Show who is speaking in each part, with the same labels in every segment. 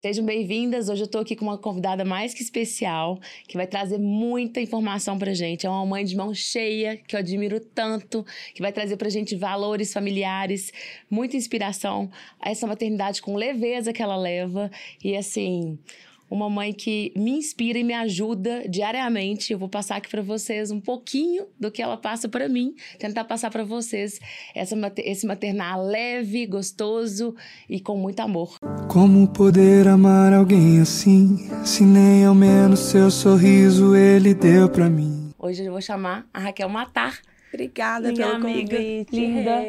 Speaker 1: Sejam bem-vindas. Hoje eu tô aqui com uma convidada mais que especial, que vai trazer muita informação pra gente. É uma mãe de mão cheia, que eu admiro tanto, que vai trazer pra gente valores familiares, muita inspiração. Essa maternidade com leveza que ela leva. E assim, uma mãe que me inspira e me ajuda diariamente. Eu vou passar aqui para vocês um pouquinho do que ela passa para mim, tentar passar para vocês essa, esse maternal leve, gostoso e com muito amor.
Speaker 2: Como poder amar alguém assim, se nem ao menos seu sorriso ele deu para mim?
Speaker 1: Hoje eu vou chamar a Raquel Matar.
Speaker 3: Obrigada
Speaker 1: Minha
Speaker 3: pelo
Speaker 1: amiga
Speaker 3: convite.
Speaker 1: linda.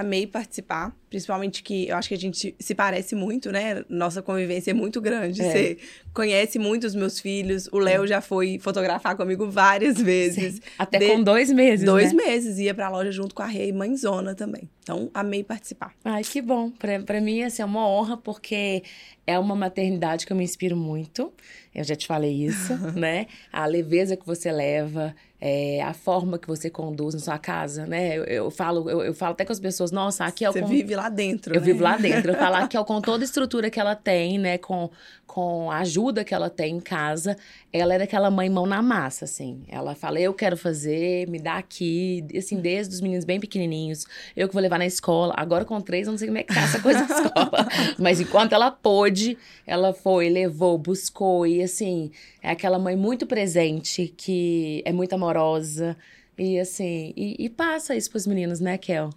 Speaker 3: Amei participar, principalmente que eu acho que a gente se parece muito, né? Nossa convivência é muito grande.
Speaker 1: É.
Speaker 3: Você conhece muito os meus filhos. O Léo já foi fotografar comigo várias vezes.
Speaker 1: Até
Speaker 3: De-
Speaker 1: com dois meses,
Speaker 3: Dois
Speaker 1: né?
Speaker 3: meses. Ia pra loja junto com a Rei Mãezona também. Então, amei participar.
Speaker 1: Ai, que bom. Pra, pra mim, assim, é uma honra, porque é uma maternidade que eu me inspiro muito. Eu já te falei isso, né? A leveza que você leva, é, a forma que você conduz na sua casa, né? Eu, eu falo, eu, eu falo até com as pessoas, nossa, aqui é o
Speaker 3: Você vive lá dentro,
Speaker 1: Eu
Speaker 3: né?
Speaker 1: vivo lá dentro. Eu falo aqui, ó, com toda a estrutura que ela tem, né? Com, com a ajuda que ela tem em casa. Ela é daquela mãe mão na massa, assim. Ela fala, eu quero fazer, me dá aqui. Assim, desde os meninos bem pequenininhos. Eu que vou levar na escola. Agora com três, eu não sei como é que tá essa coisa na escola. Mas enquanto ela pôde, ela foi, levou, buscou. E assim, é aquela mãe muito presente, que é muito amorosa. E assim, e, e passa isso pros meninos, né, Kel?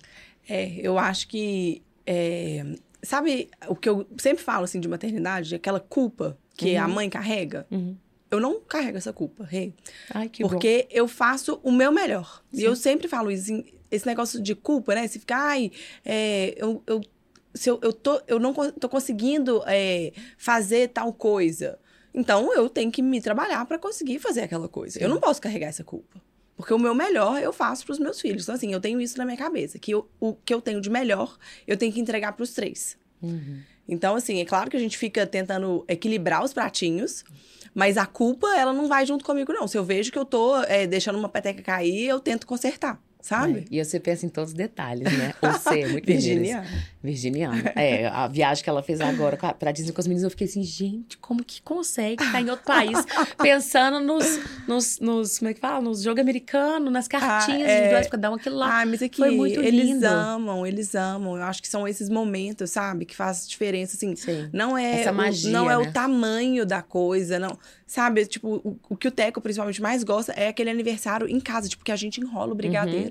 Speaker 3: É, eu acho que. é, sabe o que eu sempre falo assim de maternidade? Aquela culpa que a mãe carrega?
Speaker 1: Uhum.
Speaker 3: Eu não carrego essa culpa, Rei.
Speaker 1: Ai, que bom.
Speaker 3: porque eu faço o meu melhor.
Speaker 1: Sim.
Speaker 3: E eu sempre falo isso, em- esse negócio de culpa, né? Se ficar, ai, é, eu, eu, se eu, eu, tô, eu não tô conseguindo é, fazer tal coisa. Então eu tenho que me trabalhar para conseguir fazer aquela coisa.
Speaker 1: Sim.
Speaker 3: Eu não posso carregar essa culpa. Porque o meu melhor eu faço para os meus filhos. Então, assim, eu tenho isso na minha cabeça. Que eu- o que eu tenho de melhor, eu tenho que entregar para os três.
Speaker 1: Uhum.
Speaker 3: Então, assim, é claro que a gente fica tentando equilibrar os pratinhos, mas a culpa, ela não vai junto comigo, não. Se eu vejo que eu tô é, deixando uma peteca cair, eu tento consertar, sabe?
Speaker 1: É, e você pensa em todos os detalhes, né? Você é muito mineira.
Speaker 3: Virginia.
Speaker 1: Virginiana. É, a viagem que ela fez agora pra Disney com os meninos, eu fiquei assim, gente, como que consegue estar em outro país pensando nos, nos, nos como é que fala? Nos jogos americanos, nas cartinhas
Speaker 3: é.
Speaker 1: individuais pra dar um aquilo lá.
Speaker 3: Ah, mas é que
Speaker 1: Foi muito
Speaker 3: eles
Speaker 1: lindo.
Speaker 3: amam, eles amam. Eu acho que são esses momentos, sabe? Que faz diferença, assim.
Speaker 1: Sim.
Speaker 3: Não é,
Speaker 1: Essa
Speaker 3: o-
Speaker 1: magia,
Speaker 3: não é
Speaker 1: né?
Speaker 3: o tamanho da coisa, não. Sabe, tipo, o, o que o Teco principalmente mais gosta é aquele aniversário em casa, tipo, que a gente enrola o brigadeiro.
Speaker 1: Uhum.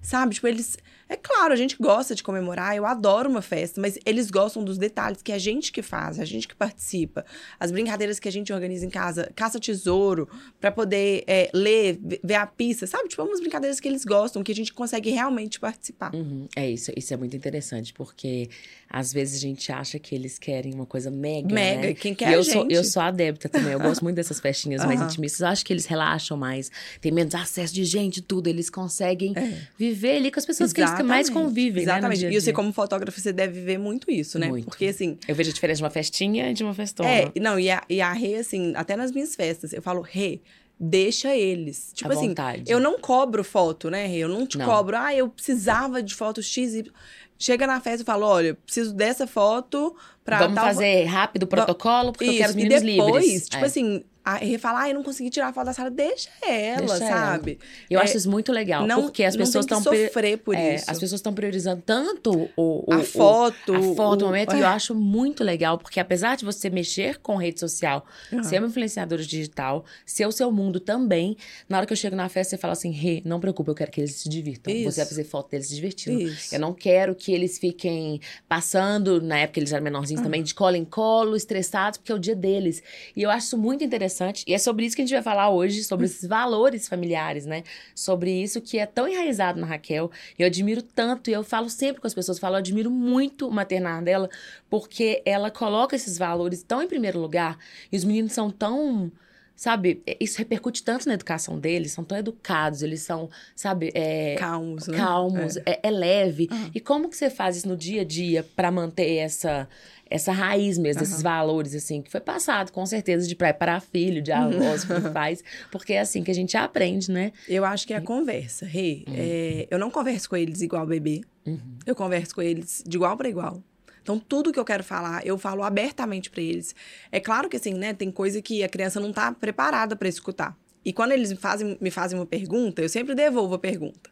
Speaker 3: Sabe, tipo, eles. É claro, a gente gosta de comemorar, eu adoro uma festa, mas eles gostam dos detalhes que a gente que faz, a gente que participa. As brincadeiras que a gente organiza em casa, caça-tesouro, pra poder é, ler, ve- ver a pista, sabe? Tipo, umas brincadeiras que eles gostam, que a gente consegue realmente participar.
Speaker 1: Uhum. É isso, isso é muito interessante, porque às vezes a gente acha que eles querem uma coisa mega,
Speaker 3: Mega,
Speaker 1: né?
Speaker 3: quem
Speaker 1: E
Speaker 3: quer
Speaker 1: eu
Speaker 3: a
Speaker 1: sou,
Speaker 3: gente.
Speaker 1: eu sou adepta também, eu gosto muito dessas festinhas mais
Speaker 3: Aham.
Speaker 1: intimistas. Eu acho que eles relaxam mais, tem menos acesso de gente, tudo. Eles conseguem viver ali com as pessoas que eles mais
Speaker 3: Exatamente.
Speaker 1: convivem, né?
Speaker 3: Exatamente.
Speaker 1: a
Speaker 3: E você, como fotógrafo, você deve ver muito isso, né?
Speaker 1: Muito.
Speaker 3: Porque, assim,
Speaker 1: Eu vejo a diferença de uma festinha e de uma festona.
Speaker 3: É, não, e a, e a Rê, assim, até nas minhas festas, eu falo, Rê, deixa eles. Tipo
Speaker 1: À
Speaker 3: assim,
Speaker 1: vontade.
Speaker 3: eu não cobro foto, né, Rê? Eu não te
Speaker 1: Não.
Speaker 3: cobro, ah, eu precisava de foto X, Y. Chega na festa e fala, olha, preciso dessa foto pra
Speaker 1: Vamos
Speaker 3: tal...
Speaker 1: fazer rápido o protocolo, porque eu quero os
Speaker 3: Isso, e
Speaker 1: meninos
Speaker 3: depois,
Speaker 1: livres.
Speaker 3: tipo
Speaker 1: É.
Speaker 3: assim, a Rê fala, ah, eu não consegui tirar a foto da sala, deixa ela,
Speaker 1: Deixa ela.
Speaker 3: sabe?
Speaker 1: Eu
Speaker 3: É,
Speaker 1: acho isso muito legal,
Speaker 3: não,
Speaker 1: porque as
Speaker 3: não
Speaker 1: pessoas estão
Speaker 3: sofrer por
Speaker 1: É,
Speaker 3: isso.
Speaker 1: as pessoas estão priorizando tanto o, o-
Speaker 3: a
Speaker 1: o-
Speaker 3: foto,
Speaker 1: a foto, o momento, e eu
Speaker 3: é.
Speaker 1: acho muito legal, porque apesar de você mexer com rede social,
Speaker 3: Aham.
Speaker 1: ser uma influenciadora digital, ser o seu mundo também, na hora que eu chego na festa, você fala assim, Rê, não preocupe, eu quero que eles se divirtam.
Speaker 3: Isso.
Speaker 1: Você vai fazer foto deles se divertindo.
Speaker 3: Isso.
Speaker 1: Eu não quero que eles fiquem passando, na época eles eram menorzinhos também, de cola em colo, estressados, porque é o dia deles. E eu acho isso muito interessante. E é sobre isso que a gente vai falar hoje, sobre esses valores familiares, né? Sobre isso que é tão enraizado na Raquel. Eu admiro tanto, e eu falo sempre com as pessoas, falo, eu admiro muito o maternar dela, porque ela coloca esses valores tão em primeiro lugar, e os meninos são tão. Sabe, isso repercute tanto na educação deles, são tão educados, eles são, sabe, é,
Speaker 3: Calmos, né?
Speaker 1: calmos, é, é leve.
Speaker 3: Aham.
Speaker 1: E como que você faz isso no dia a dia pra manter essa essa raiz mesmo, desses valores, assim, que foi passado, com certeza, de pai para filho, de avós para pais, porque é assim que a gente aprende, né?
Speaker 3: Eu acho que é a conversa, Rê. É, eu não converso com eles igual bebê.
Speaker 1: Uhum.
Speaker 3: Eu converso com eles de igual para igual. Então, tudo que eu quero falar, eu falo abertamente para eles. É claro que, assim, né, tem coisa que a criança não tá preparada para escutar. E quando eles me fazem, me fazem uma pergunta, eu sempre devolvo a pergunta.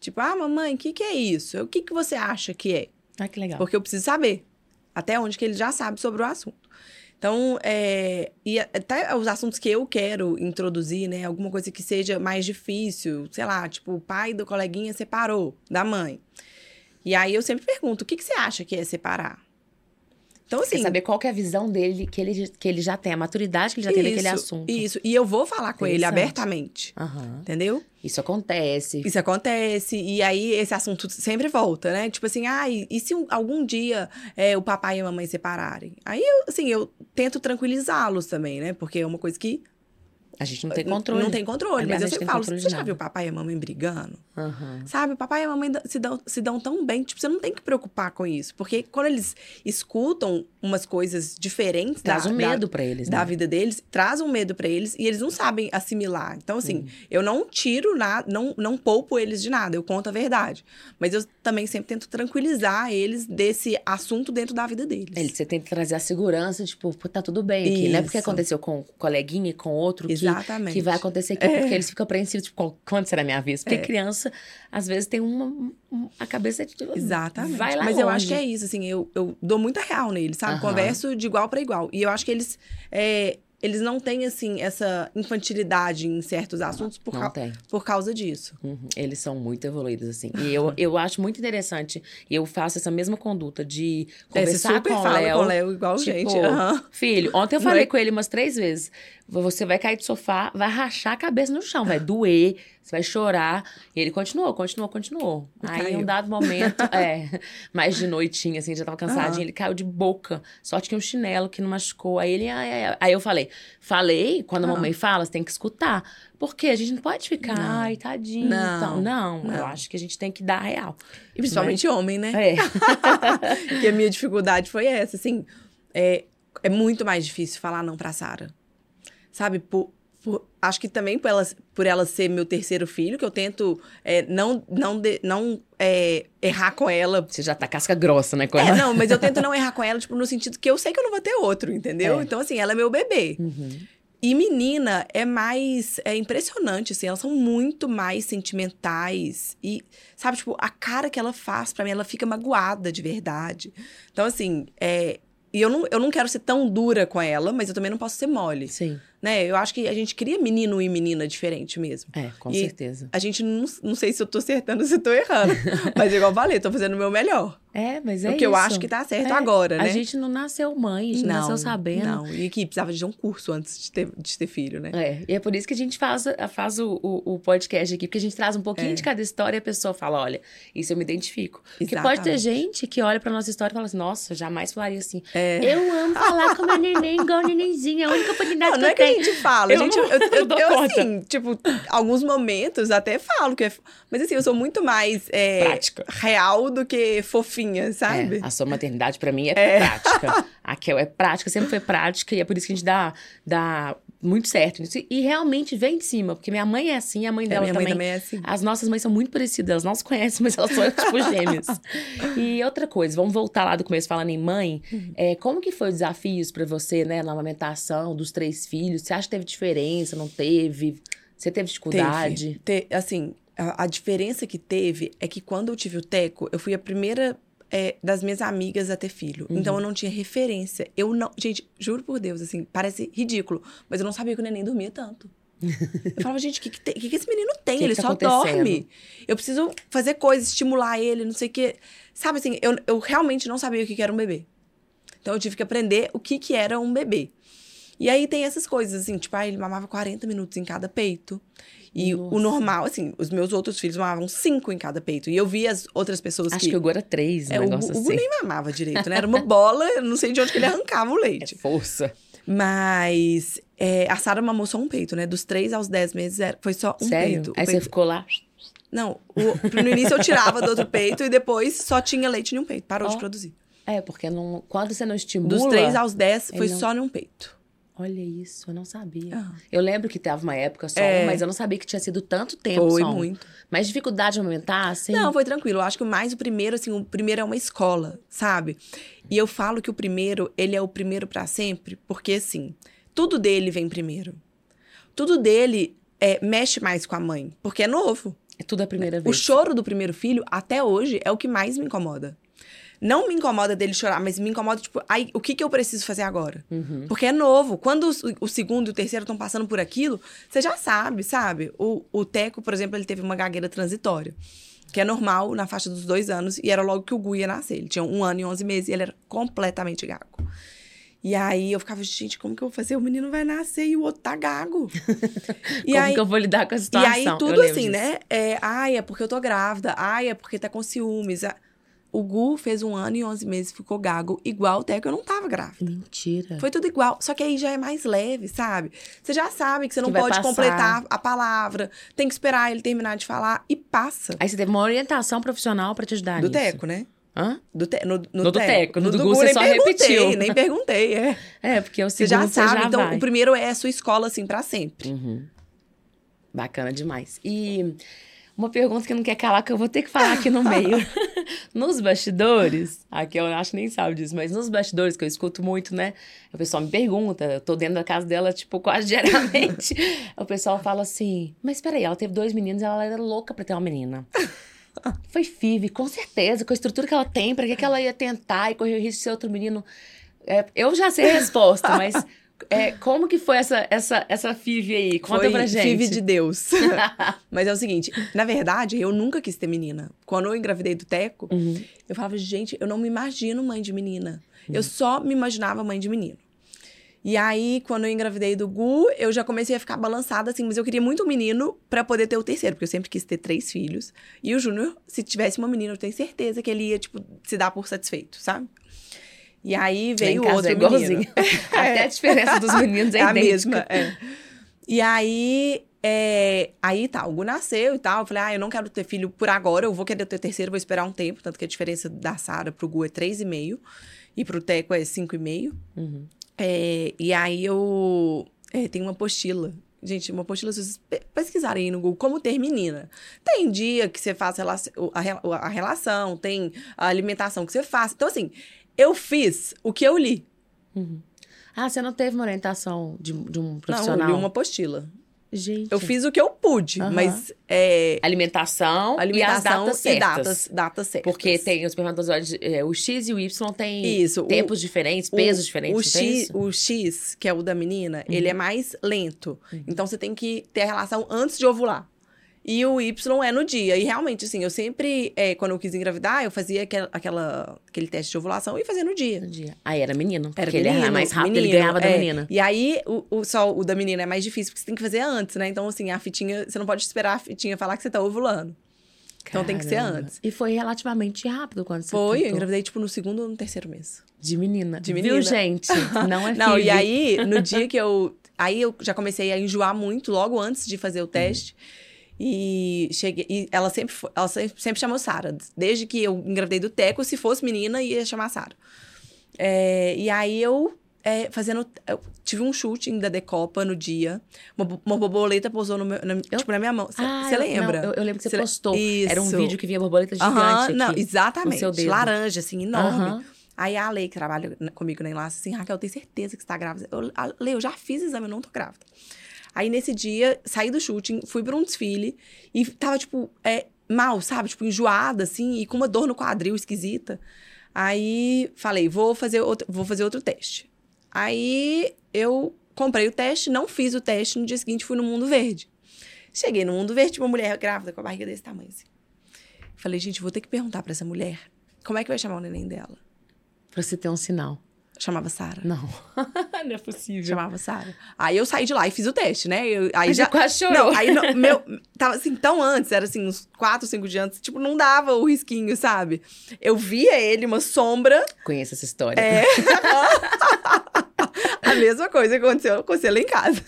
Speaker 3: Tipo, ah, mamãe, o que, que é isso? O que, que você acha que é?
Speaker 1: Ah, que legal.
Speaker 3: Porque eu preciso saber. Até onde que ele já sabe sobre o assunto. Então, é, e até os assuntos que eu quero introduzir, né? Alguma coisa que seja mais difícil, sei lá, tipo, o pai do coleguinha separou da mãe. E aí eu sempre pergunto, o que, que você acha que é separar? Então, assim.
Speaker 1: Quer saber qual que é a visão dele, que ele, que ele já tem, a maturidade que ele já tem naquele
Speaker 3: isso,
Speaker 1: assunto.
Speaker 3: Isso. E eu vou falar com ele abertamente.
Speaker 1: Aham.
Speaker 3: Entendeu?
Speaker 1: Isso acontece.
Speaker 3: Isso acontece, e aí esse assunto sempre volta, né? Tipo assim, ah, e, se um- algum dia é, o papai e a mamãe separarem? Aí, assim, eu tento tranquilizá-los também, né? Porque é uma coisa que
Speaker 1: A gente não tem controle.
Speaker 3: não tem controle.
Speaker 1: Aliás,
Speaker 3: mas eu sempre falo, você já
Speaker 1: nada.
Speaker 3: viu o papai e a mamãe brigando?
Speaker 1: Aham.
Speaker 3: Sabe, o papai e a mamãe se dão, se dão tão bem. Tipo, você não tem que preocupar com isso. Porque quando eles escutam umas coisas diferentes
Speaker 1: Traz
Speaker 3: da,
Speaker 1: um medo pra eles,
Speaker 3: da
Speaker 1: né?
Speaker 3: vida deles, traz um medo pra eles e eles não sabem assimilar. Então, assim, eu não tiro nada, não, não poupo eles de nada, eu conto a verdade. Mas eu também sempre tento tranquilizar eles desse assunto dentro da vida deles.
Speaker 1: Ele, você tem que trazer a segurança, tipo, tá tudo bem aqui. Não é porque
Speaker 3: Isso.
Speaker 1: aconteceu com o coleguinha e com outro que,
Speaker 3: Exatamente.
Speaker 1: que vai acontecer aqui, porque eles ficam apreensivos, tipo, quando será a minha vez? Porque
Speaker 3: É.
Speaker 1: criança, às vezes, tem uma. um- a cabeça de.
Speaker 3: Exatamente.
Speaker 1: Vai lá
Speaker 3: Mas eu acho
Speaker 1: longe.
Speaker 3: que é isso, assim, eu, eu dou muita real neles, sabe?
Speaker 1: Aham.
Speaker 3: Converso de igual para igual. E eu acho que eles. é, eles não têm, assim, essa infantilidade em certos assuntos por,
Speaker 1: tem.
Speaker 3: por causa disso.
Speaker 1: Uhum, Eles são muito evoluídos, assim. E eu, eu acho muito interessante. E eu faço essa mesma conduta de
Speaker 3: É,
Speaker 1: conversar
Speaker 3: super
Speaker 1: com o Léo.
Speaker 3: com o Léo igual
Speaker 1: tipo,
Speaker 3: gente. aham.
Speaker 1: Filho, ontem eu falei
Speaker 3: é-
Speaker 1: com ele umas três vezes. Você vai cair do sofá, vai rachar a cabeça no chão, vai doer, você vai chorar. E ele continuou, continuou, continuou. Aí, em um dado momento, é, mais de noitinha, assim, já tava cansadinho,
Speaker 3: Aham.
Speaker 1: ele caiu de boca. Só tinha um chinelo que não machucou. Aí ele, ai, ai, ai. aí eu falei, falei, quando a
Speaker 3: Aham.
Speaker 1: mamãe fala, você tem que escutar. Porque a gente não pode ficar,
Speaker 3: Não.
Speaker 1: ai, tadinho.
Speaker 3: Não,
Speaker 1: Então, não, eu
Speaker 3: não.
Speaker 1: acho que a gente tem que dar a real.
Speaker 3: E principalmente homem, né?
Speaker 1: É.
Speaker 3: que a minha dificuldade foi essa, assim. É, é muito mais difícil falar não pra Sara. Sabe? Por, por- acho que também por ela, por ela ser meu terceiro filho, que eu tento é, não, não, de- não é, errar com ela.
Speaker 1: Você já tá casca grossa, né, com
Speaker 3: É,
Speaker 1: ela?
Speaker 3: não, mas eu tento não errar com ela, tipo, no sentido que eu sei que eu não vou ter outro, entendeu?
Speaker 1: É.
Speaker 3: Então, assim, ela é meu bebê.
Speaker 1: Uhum.
Speaker 3: E menina é mais. É impressionante, assim, elas são muito mais sentimentais. E, sabe, tipo, a cara que ela faz pra mim, ela fica magoada de verdade. Então, assim, é. E eu não, eu não quero ser tão dura com ela, mas eu também não posso ser mole,
Speaker 1: Sim,
Speaker 3: né? Eu acho que a gente cria menino e menina diferente mesmo.
Speaker 1: é, com
Speaker 3: E-
Speaker 1: certeza.
Speaker 3: A gente não, não sei se eu tô acertando ou se eu tô errando. mas igual eu falei, tô fazendo o meu melhor.
Speaker 1: É, mas é
Speaker 3: o que eu acho que tá certo
Speaker 1: É,
Speaker 3: agora, né?
Speaker 1: A gente não nasceu mãe, a gente nasceu sabendo.
Speaker 3: Não, e que precisava de um curso antes de ter, de ter filho, né?
Speaker 1: É, e é por isso que a gente faz, faz o, o, o podcast aqui, porque a gente traz um pouquinho
Speaker 3: É.
Speaker 1: de cada história e a pessoa fala, olha, isso eu me identifico. Porque pode ter
Speaker 3: Exatamente.
Speaker 1: gente que olha pra nossa história e fala assim, nossa, jamais falaria assim.
Speaker 3: É.
Speaker 1: Eu amo falar com meu neném igual é a única oportunidade
Speaker 3: Não,
Speaker 1: que
Speaker 3: não
Speaker 1: eu
Speaker 3: é que a
Speaker 1: tenho.
Speaker 3: gente fala.
Speaker 1: Eu
Speaker 3: gente,
Speaker 1: não-
Speaker 3: eu, eu,
Speaker 1: eu
Speaker 3: eu, assim, tipo, alguns momentos até falo que é. Mas assim, eu sou muito mais é,
Speaker 1: Prática.
Speaker 3: real do que fofinha, sabe?
Speaker 1: É, a sua maternidade pra mim é, prática. A Kel é prática, sempre foi prática, e é por isso que a gente dá, dá muito certo nisso. E realmente vem de cima, porque minha mãe é assim, a mãe
Speaker 3: É,
Speaker 1: dela
Speaker 3: minha mãe
Speaker 1: também.
Speaker 3: também é assim.
Speaker 1: As nossas mães são muito parecidas, elas não se conhecem, mas elas são tipo gêmeas. E outra coisa, vamos voltar lá do começo falando em mãe.
Speaker 3: Uhum.
Speaker 1: É, como que foi os desafios pra você, né, na amamentação dos três filhos? Você acha que teve diferença, não teve? Você teve dificuldade?
Speaker 3: Teve. Te- assim, a, a diferença que teve é que quando eu tive o Teco, eu fui a primeira é, das minhas amigas a ter filho.
Speaker 1: Uhum.
Speaker 3: Então eu não tinha referência. Eu não. Gente, juro por Deus, assim, parece ridículo, mas eu não sabia que o neném dormia tanto. Eu falava, gente, o que, que, tem- que que esse menino tem?
Speaker 1: Que
Speaker 3: ele
Speaker 1: tá
Speaker 3: só dorme. Eu preciso fazer coisas, estimular ele, não sei o quê. Sabe assim, eu, eu realmente não sabia o que que era um bebê. Então eu tive que aprender o que, que era um bebê. E aí tem essas coisas, assim, tipo, ah, ele mamava 40 minutos em cada peito. E o
Speaker 1: Nossa.
Speaker 3: normal, assim, os meus outros filhos mamavam 5 em cada peito. E eu vi as outras pessoas
Speaker 1: Acho
Speaker 3: que.
Speaker 1: que o Gu era três, um
Speaker 3: é, o,
Speaker 1: negócio
Speaker 3: o
Speaker 1: assim.
Speaker 3: nem mamava direito, né? Era uma bola, eu não sei de onde que ele arrancava o
Speaker 1: É
Speaker 3: leite.
Speaker 1: força.
Speaker 3: Mas é, a Sara mamou só um peito, né? Dos 3 aos 10 meses era- foi só um
Speaker 1: Sério?
Speaker 3: peito. O
Speaker 1: Aí você
Speaker 3: peito-
Speaker 1: ficou lá.
Speaker 3: Não, o- no início eu tirava do outro peito e depois só tinha leite em um peito. Parou
Speaker 1: Ó.
Speaker 3: de produzir.
Speaker 1: É, porque não, quando você não estimula.
Speaker 3: Dos 3 aos 10
Speaker 1: ele
Speaker 3: foi
Speaker 1: não-
Speaker 3: só num peito.
Speaker 1: Olha isso, eu não sabia.
Speaker 3: Ah.
Speaker 1: Eu lembro que tava uma época só,
Speaker 3: É.
Speaker 1: mas eu não sabia que tinha sido tanto tempo
Speaker 3: Foi
Speaker 1: só.
Speaker 3: muito.
Speaker 1: Mas dificuldade de amamentar, assim?
Speaker 3: Não, foi tranquilo. Eu acho que o mais o primeiro, assim, o primeiro é uma escola, sabe? E eu falo que o primeiro, ele é o primeiro pra sempre, porque assim, tudo dele vem primeiro. Tudo dele é, mexe mais com a mãe, porque é novo.
Speaker 1: É tudo a primeira
Speaker 3: O
Speaker 1: vez.
Speaker 3: choro do primeiro filho, até hoje, é o que mais me incomoda. Não me incomoda dele chorar, mas me incomoda, tipo, ai, o que, que eu preciso fazer agora?
Speaker 1: Uhum.
Speaker 3: Porque é novo. Quando o, o segundo e o terceiro estão passando por aquilo, você já sabe, sabe? O, o Teco, por exemplo, ele teve uma gagueira transitória. Que é normal na faixa dos dois anos, e era logo que o Gu ia nascer. Ele tinha um ano e onze meses e ele era completamente gago. E aí eu ficava, gente, como que eu vou fazer? O menino vai nascer e o outro tá gago. e
Speaker 1: Como
Speaker 3: aí,
Speaker 1: que eu vou lidar com a
Speaker 3: e
Speaker 1: situação?
Speaker 3: aí
Speaker 1: Eu
Speaker 3: tudo assim,
Speaker 1: disso.
Speaker 3: né? É, ai, é porque eu tô grávida. Ai, é porque tá com ciúmes. Ah, O Gu fez um ano e onze meses, ficou gago, igual o Teco, eu não tava grávida.
Speaker 1: Mentira.
Speaker 3: Foi tudo igual. Só que aí já é mais leve, sabe? Você já sabe que você não
Speaker 1: Que
Speaker 3: pode completar a palavra, tem que esperar ele terminar de falar e passa.
Speaker 1: Aí você teve uma orientação profissional pra te ajudar
Speaker 3: Do
Speaker 1: nisso.
Speaker 3: Teco, né?
Speaker 1: Hã?
Speaker 3: Do te, no, no,
Speaker 1: No do Teco, no do Gu
Speaker 3: Gu
Speaker 1: você
Speaker 3: nem
Speaker 1: só
Speaker 3: perguntei,
Speaker 1: repetiu.
Speaker 3: Nem perguntei, é.
Speaker 1: É, porque o
Speaker 3: Você
Speaker 1: segundo
Speaker 3: já sabe, então
Speaker 1: vai.
Speaker 3: o primeiro é a sua escola, assim, pra sempre.
Speaker 1: Uhum. Bacana demais. E uma pergunta que não quer calar, que eu vou ter que falar aqui no meio. nos bastidores, aqui eu acho que nem sabe disso, mas nos bastidores que eu escuto muito, né? O pessoal me pergunta, eu tô dentro da casa dela, tipo, quase diariamente. o pessoal fala assim: Mas peraí, ela teve dois meninos ela era louca pra ter uma menina. Foi FIV, com certeza, com a estrutura que ela tem, pra que, que ela ia tentar e correr o risco de ser outro menino? É, eu já sei a resposta, mas é, como que foi essa, essa, essa FIV aí? Conta
Speaker 3: Foi
Speaker 1: pra gente.
Speaker 3: FIV de Deus. Mas é o seguinte, na verdade, eu nunca quis ter menina. Quando eu engravidei do Teco,
Speaker 1: Uhum.
Speaker 3: eu falava, gente, eu não me imagino mãe de menina. Eu só me imaginava mãe de menino. E aí, quando eu engravidei do Gu, eu já comecei a ficar balançada, assim, mas eu queria muito um menino pra poder ter o terceiro, porque eu sempre quis ter três filhos. E o Júnior, se tivesse uma menina, eu tenho certeza que ele ia, tipo, se dar por satisfeito, sabe? E aí veio
Speaker 1: em casa
Speaker 3: outro
Speaker 1: é
Speaker 3: menino.
Speaker 1: igualzinho. Até a diferença dos meninos é,
Speaker 3: É a mesma, é. E aí, é, aí tá, o Gu nasceu e tal. Eu falei, ah, eu não quero ter filho por agora, eu vou querer ter terceiro, vou esperar um tempo. Tanto que a diferença da Sara pro Gu é 3,5 e pro Teco é 5,5.
Speaker 1: Uhum.
Speaker 3: É, e aí eu é, tenho uma apostila. Gente, uma apostila, se vocês pe- pesquisarem aí no Google como ter menina. Tem dia que você faz o- a relação, tem a alimentação que você faz. Então, assim, eu fiz o que eu li.
Speaker 1: Ah, você não teve uma orientação de, de um
Speaker 3: Não,
Speaker 1: profissional?
Speaker 3: eu li uma apostila.
Speaker 1: Gente.
Speaker 3: Eu fiz o que eu pude,
Speaker 1: Aham.
Speaker 3: mas é,
Speaker 1: Alimentação,
Speaker 3: alimentação
Speaker 1: e as datas
Speaker 3: e
Speaker 1: certas.
Speaker 3: datas, datas certas.
Speaker 1: Porque tem os espermatozoides, é, o X e o Y tem
Speaker 3: Isso, o-
Speaker 1: tempos diferentes,
Speaker 3: o-
Speaker 1: pesos diferentes,
Speaker 3: O
Speaker 1: não
Speaker 3: X, o X, que é o da menina, ele é
Speaker 1: Uhum.
Speaker 3: mais lento. Então você tem que ter a relação antes de ovular. E o Y é no dia. E realmente, assim, eu sempre, é, quando eu quis engravidar, eu fazia aquela, aquela- aquele teste de ovulação e fazia no dia.
Speaker 1: No dia. Aí era menino.
Speaker 3: Era
Speaker 1: porque ele era
Speaker 3: menino,
Speaker 1: mais rápido, ele
Speaker 3: menino,
Speaker 1: ganhava da
Speaker 3: é.
Speaker 1: menina.
Speaker 3: E aí, o, o, só o da menina é mais difícil, porque você tem que fazer antes, né? Então, assim, a fitinha, você não pode esperar a fitinha falar que você tá ovulando. Então tem que ser antes.
Speaker 1: E foi relativamente rápido quando você
Speaker 3: Foi, eu
Speaker 1: tentou.
Speaker 3: engravidei, tipo, no segundo ou no terceiro mês.
Speaker 1: De menina.
Speaker 3: De
Speaker 1: Viu,
Speaker 3: menina.
Speaker 1: gente? Não é
Speaker 3: Não, e aí, no dia que eu. Aí eu já comecei a enjoar muito, logo antes de fazer o teste. E cheguei. E ela sempre, foi- ela sempre, sempre chamou Sara. Desde que eu engravidei do Teco, se fosse menina, ia chamar Sara. É, e aí eu. é, fazendo. Eu tive um shooting da Decopa no dia. Uma, uma borboleta pousou no meu, na,
Speaker 1: Eu-
Speaker 3: tipo, na minha mão. Você
Speaker 1: Ah,
Speaker 3: lembra?
Speaker 1: não, eu, eu lembro que você postou. Era um
Speaker 3: Isso.
Speaker 1: vídeo que vinha borboleta gigante
Speaker 3: Aham,
Speaker 1: aqui.
Speaker 3: não, exatamente. Laranja, assim, enorme.
Speaker 1: Aham.
Speaker 3: Aí a Lei, que trabalha comigo na Enlace, assim, Raquel, eu tenho certeza que você tá grávida. Eu, a, Lei, eu já fiz exame, eu não tô grávida. Aí nesse dia, saí do shooting, fui pra um desfile e tava, tipo, é, mal, sabe? Tipo, enjoada, assim, e com uma dor no quadril esquisita. Aí falei, vou fazer outro, vou fazer outro teste. Aí eu comprei o teste, não fiz o teste, no dia seguinte fui no Mundo Verde. Cheguei no Mundo Verde, uma mulher grávida com a barriga desse tamanho, assim. Falei, gente, vou ter que perguntar pra essa mulher como é que vai chamar o neném dela.
Speaker 1: Pra você ter um sinal.
Speaker 3: Chamava Sara.
Speaker 1: Não. não é possível.
Speaker 3: Chamava Sara. Aí eu saí de lá e fiz o teste, né? Eu, aí
Speaker 1: Mas
Speaker 3: já
Speaker 1: quase chorou.
Speaker 3: Não, aí no- meu tava assim tão antes, era assim uns quatro, cinco dias antes, tipo não dava o risquinho, sabe? Eu via ele uma sombra,
Speaker 1: Conheço essa história.
Speaker 3: é. a mesma coisa aconteceu com você lá em casa.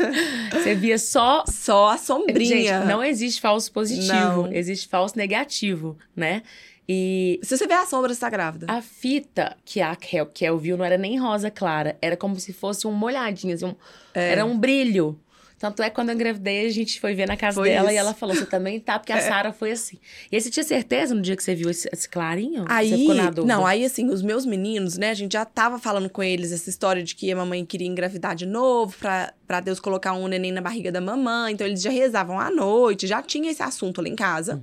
Speaker 1: Você via só.
Speaker 3: Só a sombrinha.
Speaker 1: Gente, não existe falso positivo,
Speaker 3: Não.
Speaker 1: existe falso negativo, né? E
Speaker 3: Se você vê a sombra, você tá grávida.
Speaker 1: a fita que a Kel, viu não era nem rosa clara, era como se fosse um molhadinho, assim, um-
Speaker 3: É.
Speaker 1: era um brilho. Tanto é que quando eu engravidei, a gente foi ver na casa
Speaker 3: Foi
Speaker 1: dela e
Speaker 3: isso.
Speaker 1: ela falou: você também tá, porque a Sara foi assim. E aí você tinha certeza no dia que você viu esse, esse clarinho? você
Speaker 3: Aí,
Speaker 1: ficou na dúvida?
Speaker 3: não, aí assim, os meus meninos, né, a gente já tava falando com eles essa história de que a mamãe queria engravidar de novo, pra, pra Deus colocar um neném na barriga da mamãe, então eles já rezavam à noite, já tinha esse assunto lá em casa.
Speaker 1: Uhum.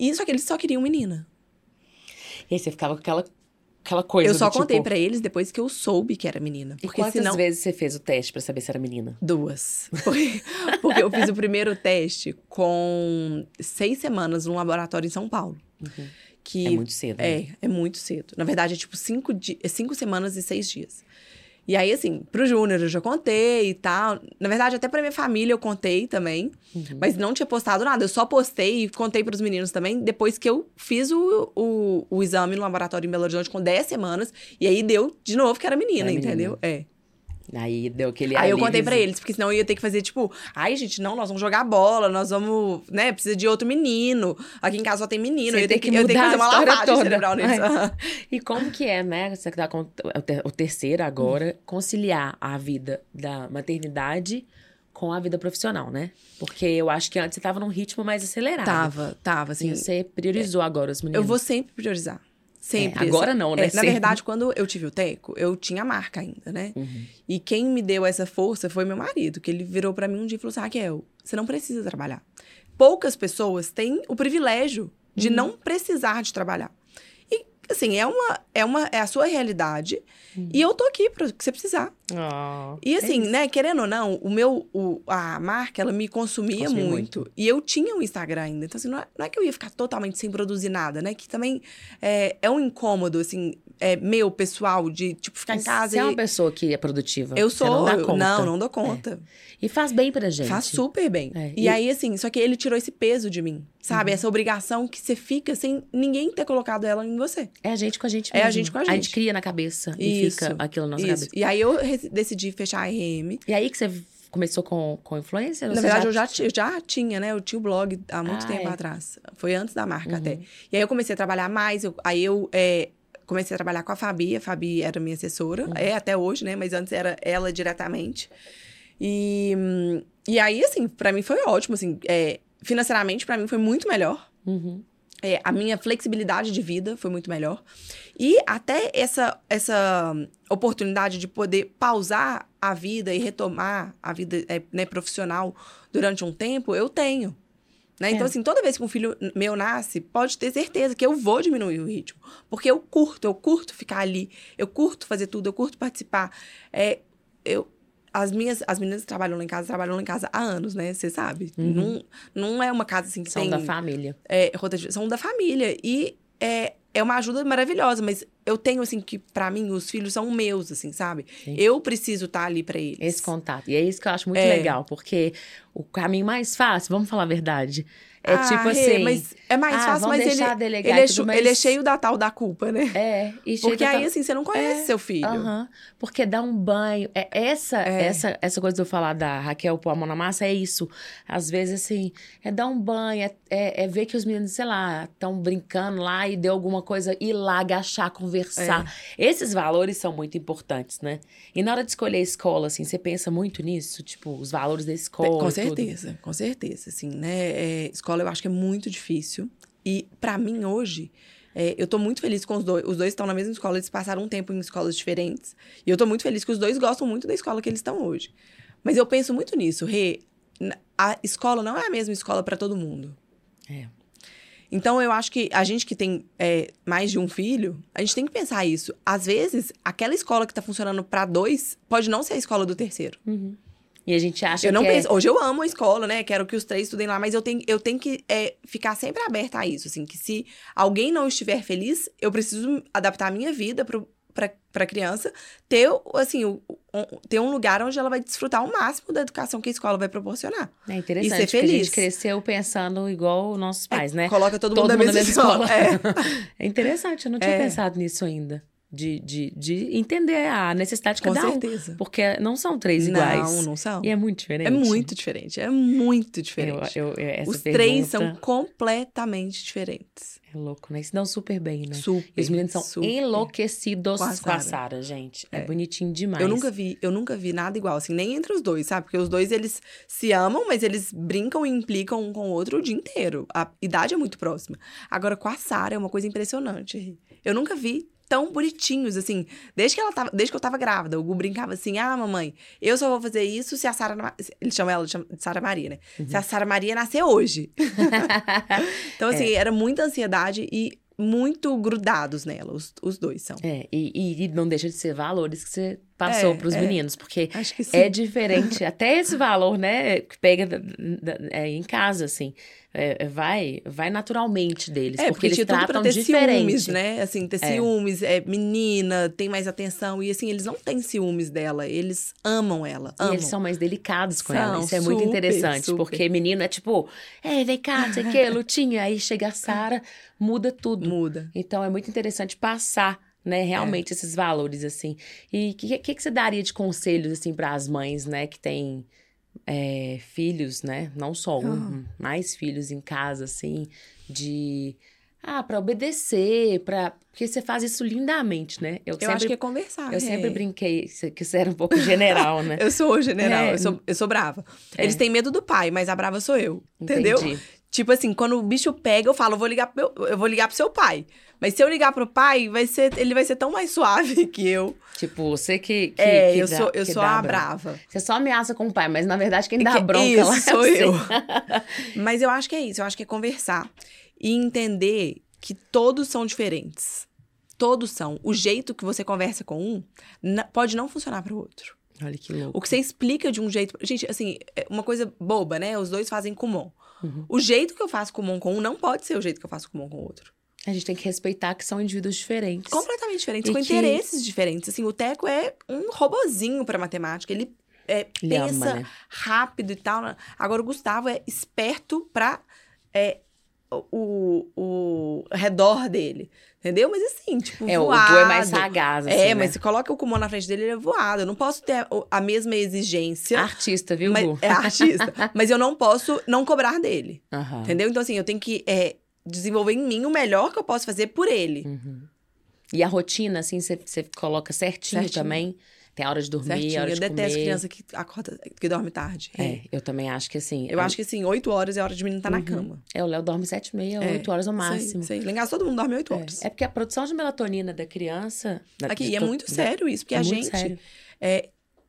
Speaker 3: E só que eles só queriam menina.
Speaker 1: E aí você ficava com aquela, aquela coisa.
Speaker 3: eu só
Speaker 1: do tipo,
Speaker 3: contei pra eles depois que eu soube que era menina.
Speaker 1: E
Speaker 3: Porque
Speaker 1: quantas
Speaker 3: senão.
Speaker 1: vezes você fez o teste pra saber se era menina?
Speaker 3: Duas. Porque, porque eu fiz o primeiro teste com seis semanas num laboratório em São Paulo. Que
Speaker 1: É muito cedo. né?
Speaker 3: É, é muito cedo. Na verdade, é tipo cinco, di- é cinco semanas e seis dias. E aí, assim, pro Júnior eu já contei e tal. Na verdade, até pra minha família eu contei também.
Speaker 1: Uhum.
Speaker 3: Mas não tinha postado nada. Eu só postei e contei pros meninos também depois que eu fiz o, o, o exame no laboratório em Belo Horizonte com 10 semanas. E aí deu de novo que era menina,
Speaker 1: Era menina.
Speaker 3: entendeu? É.
Speaker 1: Aí deu aquele.
Speaker 3: Aí eu contei pra
Speaker 1: alíviozinho.
Speaker 3: eles, porque senão eu ia ter que fazer, tipo, ai, gente, não, nós vamos jogar bola, nós vamos, né, precisa de outro menino. Aqui em casa só tem menino,
Speaker 1: Você
Speaker 3: eu ia ter
Speaker 1: tem
Speaker 3: que,
Speaker 1: que
Speaker 3: eu tenho que fazer
Speaker 1: mudar
Speaker 3: uma
Speaker 1: a história
Speaker 3: lavagem
Speaker 1: toda.
Speaker 3: cerebral nisso.
Speaker 1: E como que é, né? Você que tá com o ter- o terceiro agora, conciliar a vida da maternidade com a vida profissional, né? Porque eu acho que antes você tava num ritmo mais acelerado.
Speaker 3: Tava, tava, assim.
Speaker 1: Assim, você priorizou agora os meninos.
Speaker 3: Eu vou sempre priorizar. Sempre.
Speaker 1: É, agora não, né?
Speaker 3: É, na verdade, quando eu tive o Teco, eu tinha marca ainda, né?
Speaker 1: Uhum.
Speaker 3: E quem me deu essa força foi meu marido, que ele virou pra mim um dia e falou assim: Raquel, você não precisa trabalhar. Poucas pessoas têm o privilégio de
Speaker 1: Uhum.
Speaker 3: não precisar de trabalhar. Assim, é uma, é uma é a sua realidade. E eu tô aqui para que você precisar.
Speaker 1: Oh,
Speaker 3: E assim,
Speaker 1: é
Speaker 3: né, querendo ou não, o meu, o, a marca, ela me consumia
Speaker 1: Consumia
Speaker 3: muito. E eu tinha um Instagram ainda. Então, assim, não é, não é que eu ia ficar totalmente sem produzir nada, né? Que também é, é um incômodo, assim, é, meu, pessoal, de, tipo, ficar em casa
Speaker 1: Você é
Speaker 3: e...
Speaker 1: uma pessoa que é produtiva.
Speaker 3: Eu sou,
Speaker 1: não dá conta.
Speaker 3: não, não dou conta.
Speaker 1: E faz bem pra gente.
Speaker 3: Faz super bem.
Speaker 1: É,
Speaker 3: e,
Speaker 1: e-
Speaker 3: aí, assim, só que ele tirou esse peso de mim, sabe?
Speaker 1: Uhum.
Speaker 3: Essa obrigação que você fica sem ninguém ter colocado ela em você.
Speaker 1: É a gente com a gente
Speaker 3: É a
Speaker 1: mesmo.
Speaker 3: gente com a
Speaker 1: A
Speaker 3: gente.
Speaker 1: gente cria na cabeça e fica aquilo na nossa
Speaker 3: isso.
Speaker 1: cabeça.
Speaker 3: E aí eu decidi fechar a RM.
Speaker 1: E aí que você começou com, com influencer?
Speaker 3: Na verdade, eu já, eu já tinha, né? Eu tinha o blog há muito
Speaker 1: Ah,
Speaker 3: tempo
Speaker 1: é.
Speaker 3: atrás. Foi antes da marca
Speaker 1: Uhum.
Speaker 3: até. E aí eu comecei a trabalhar mais. eu- aí eu é, comecei a trabalhar com a Fabi. A Fabi era minha assessora.
Speaker 1: Uhum.
Speaker 3: É até hoje, né? Mas antes era ela diretamente. E, e aí, assim, pra mim foi ótimo. Assim, é, financeiramente, pra mim foi muito melhor.
Speaker 1: Uhum.
Speaker 3: É, a minha flexibilidade de vida foi muito melhor. E até essa, essa oportunidade de poder pausar a vida e retomar a vida é, né, profissional durante um tempo, eu tenho. Né? Então,
Speaker 1: É.
Speaker 3: assim, toda vez que um filho meu nasce, pode ter certeza que eu vou diminuir o ritmo. Porque eu curto, eu curto ficar ali, eu curto fazer tudo, eu curto participar. É, eu, as minhas as meninas que trabalham lá em casa, trabalham lá em casa há anos, né? Você sabe. Não, não é uma casa assim que
Speaker 1: São
Speaker 3: tem
Speaker 1: da família.
Speaker 3: é, são da família. E é, é uma ajuda maravilhosa, mas eu tenho, assim, que pra mim os filhos são meus, assim, sabe?
Speaker 1: Sim.
Speaker 3: Eu preciso estar ali pra eles.
Speaker 1: Esse contato. E é isso que eu acho muito
Speaker 3: É.
Speaker 1: legal, porque o caminho mais fácil, vamos falar a verdade, é
Speaker 3: Ah,
Speaker 1: tipo assim.
Speaker 3: mas é mais
Speaker 1: ah,
Speaker 3: fácil, mas ele,
Speaker 1: delegar
Speaker 3: ele, é
Speaker 1: tudo, mas-
Speaker 3: ele é cheio da tal da culpa, né?
Speaker 1: É, e
Speaker 3: Porque aí,
Speaker 1: tá-
Speaker 3: assim, você não conhece
Speaker 1: É,
Speaker 3: seu filho.
Speaker 1: Aham. Porque dá um banho. É essa,
Speaker 3: É.
Speaker 1: essa, essa coisa de eu falar da Raquel pôr a mão na massa é isso. Às vezes, assim, é dar um banho, é, é- é ver que os meninos, sei lá, estão brincando lá e deu alguma coisa, ir lá, agachar, conversar.
Speaker 3: É.
Speaker 1: Esses valores são muito importantes, né? E na hora de escolher a escola, assim, você pensa muito nisso? Tipo, os valores da escola.
Speaker 3: Com
Speaker 1: e tudo?
Speaker 3: certeza, com certeza, assim, né? É, escola eu acho que é muito difícil. E pra mim, hoje, é, eu tô muito feliz com os dois. Os dois estão na mesma escola, eles passaram um tempo em escolas diferentes. E eu tô muito feliz que os dois gostam muito da escola que eles estão hoje. Mas eu penso muito nisso, Rê. A escola não é a mesma escola pra todo mundo.
Speaker 1: É.
Speaker 3: Então, eu acho que a gente que tem é, mais de um filho, a gente tem que pensar isso. Às vezes, aquela escola que tá funcionando pra dois pode não ser a escola do terceiro.
Speaker 1: E a gente acha
Speaker 3: Eu não
Speaker 1: que é-
Speaker 3: penso. Hoje eu amo a escola, né? Quero que os três estudem lá, mas eu tenho, eu tenho que é, ficar sempre aberta a isso. Assim, que se alguém não estiver feliz, eu preciso adaptar a minha vida pro, pra, pra criança ter, assim, o- um- ter um lugar onde ela vai desfrutar o máximo da educação que a escola vai proporcionar.
Speaker 1: É interessante,
Speaker 3: E ser
Speaker 1: porque a gente
Speaker 3: feliz.
Speaker 1: cresceu pensando igual nossos pais, né?
Speaker 3: Coloca todo,
Speaker 1: Todo
Speaker 3: mundo na
Speaker 1: mundo na
Speaker 3: mesma
Speaker 1: mesma
Speaker 3: escola. É.
Speaker 1: É interessante, eu não tinha
Speaker 3: É.
Speaker 1: pensado nisso ainda. De, de, de entender a necessidade de
Speaker 3: Com
Speaker 1: cada
Speaker 3: certeza.
Speaker 1: um. Porque não são três iguais.
Speaker 3: Não, não são.
Speaker 1: E é muito diferente.
Speaker 3: É muito diferente. É muito diferente.
Speaker 1: eu, eu- essa
Speaker 3: Os
Speaker 1: pergunta
Speaker 3: três são completamente diferentes.
Speaker 1: É louco, né? E se dão super bem, né?
Speaker 3: Super.
Speaker 1: E os meninos são
Speaker 3: super.
Speaker 1: enlouquecidos
Speaker 3: Com a
Speaker 1: com a
Speaker 3: Sarah.
Speaker 1: Gente. É, bonitinho demais.
Speaker 3: Eu nunca vi, eu nunca vi nada igual, assim, nem entre os dois, sabe? Porque os dois, eles se amam, mas eles brincam e implicam um com o outro o dia inteiro. A idade é muito próxima. Agora, com a Sarah é uma coisa impressionante. Eu nunca vi tão bonitinhos, assim. Desde que ela tava, desde que eu tava grávida, o Gu brincava assim: "Ah, mamãe, eu só vou fazer isso se a Sara, ele chama ela de Sara Maria, né?
Speaker 1: Uhum.
Speaker 3: Se a Sara Maria nascer hoje". então assim, era muita ansiedade e muito grudados nela, os, os dois são.
Speaker 1: É, e, e- e não deixa de ser valores que você passou
Speaker 3: É,
Speaker 1: pros
Speaker 3: é.
Speaker 1: meninos, porque
Speaker 3: que
Speaker 1: é diferente. Até esse valor, né, que pega da- da- é, em casa, assim, é, é, vai, vai naturalmente deles,
Speaker 3: É,
Speaker 1: porque, eles
Speaker 3: tudo pra
Speaker 1: tratam
Speaker 3: ter
Speaker 1: diferente.
Speaker 3: ciúmes, né? Assim, ter ciúmes, é menina, tem mais atenção. E assim, eles não têm ciúmes dela, eles amam ela.
Speaker 1: E
Speaker 3: Amam.
Speaker 1: eles são mais delicados com
Speaker 3: São,
Speaker 1: ela. Isso é muito
Speaker 3: super,
Speaker 1: interessante,
Speaker 3: super.
Speaker 1: porque menino é tipo, é, vem cá, não sei o quê, lutinha. Aí chega a Sara, muda tudo.
Speaker 3: Muda.
Speaker 1: Então é muito interessante passar, né, realmente esses valores assim. E o que, que, que você daria de conselhos assim para as mães, né, que têm é, filhos, né, não só um, mais filhos em casa assim, de ah, para obedecer, para porque você faz isso lindamente, né?
Speaker 3: Eu
Speaker 1: sempre,
Speaker 3: acho que é conversar.
Speaker 1: eu
Speaker 3: é.
Speaker 1: sempre brinquei que você era um pouco general, né?
Speaker 3: Eu sou general,
Speaker 1: É.
Speaker 3: eu, sou, eu sou brava.
Speaker 1: É.
Speaker 3: Eles têm medo do pai, mas a brava sou eu. Entendeu? Tipo assim, quando o bicho pega, eu falo, eu vou ligar pro meu, eu vou ligar pro seu pai. Mas se eu ligar pro pai, vai ser, ele vai ser tão mais suave que eu.
Speaker 1: Tipo, você que, que
Speaker 3: é,
Speaker 1: que
Speaker 3: eu
Speaker 1: dá-
Speaker 3: sou, eu sou a
Speaker 1: bronca.
Speaker 3: brava.
Speaker 1: Você só ameaça com o pai, mas na verdade quem dá
Speaker 3: Que-
Speaker 1: bronca
Speaker 3: isso,
Speaker 1: lá é
Speaker 3: sou
Speaker 1: você.
Speaker 3: eu. Mas eu acho que é isso, eu acho que é conversar e entender que todos são diferentes. Todos são. O jeito que você conversa com um pode não funcionar para o outro.
Speaker 1: Olha que louco.
Speaker 3: O que você explica de um jeito. Gente, assim, é uma coisa boba, né? Os dois fazem comum.
Speaker 1: Uhum.
Speaker 3: O jeito que eu faço comum com um não pode ser o jeito que eu faço comum com o outro.
Speaker 1: A gente tem que respeitar que são indivíduos diferentes.
Speaker 3: Completamente diferentes,
Speaker 1: E
Speaker 3: com
Speaker 1: que-
Speaker 3: interesses diferentes. Assim, o Teco é um robozinho para matemática. Ele é,
Speaker 1: Ele ama,
Speaker 3: pensa
Speaker 1: né?
Speaker 3: rápido e tal. né? Agora, o Gustavo é esperto pra é, o, o redor dele. Entendeu? Mas assim, tipo,
Speaker 1: É, o
Speaker 3: voado.
Speaker 1: Gu é mais sagaz, assim,
Speaker 3: É,
Speaker 1: né?
Speaker 3: mas se coloca o Kumon na frente dele, ele é voado. Eu não posso ter o- a mesma exigência.
Speaker 1: Artista, viu,
Speaker 3: mas,
Speaker 1: Gu?
Speaker 3: é artista. mas eu não posso não cobrar dele. Entendeu? Então, assim, eu tenho que é, desenvolver em mim o melhor que eu posso fazer por ele.
Speaker 1: Uhum. E a rotina, assim, você você coloca certinho,
Speaker 3: Certinho.
Speaker 1: também? Tem a hora de dormir,
Speaker 3: Certinho.
Speaker 1: a hora
Speaker 3: Eu
Speaker 1: de
Speaker 3: detesto
Speaker 1: comer.
Speaker 3: criança que acorda, que dorme tarde.
Speaker 1: É, eu também acho que assim.
Speaker 3: Eu acho que assim, 8 horas é hora de menino estar na cama.
Speaker 1: É, o Léo dorme sete e meia,
Speaker 3: É,
Speaker 1: oito horas no máximo.
Speaker 3: Sei, Lá em casa todo mundo dorme 8 horas.
Speaker 1: É, é porque a produção de melatonina da criança. da-
Speaker 3: Aqui, e é
Speaker 1: to-
Speaker 3: muito sério isso, porque
Speaker 1: é
Speaker 3: a gente. é,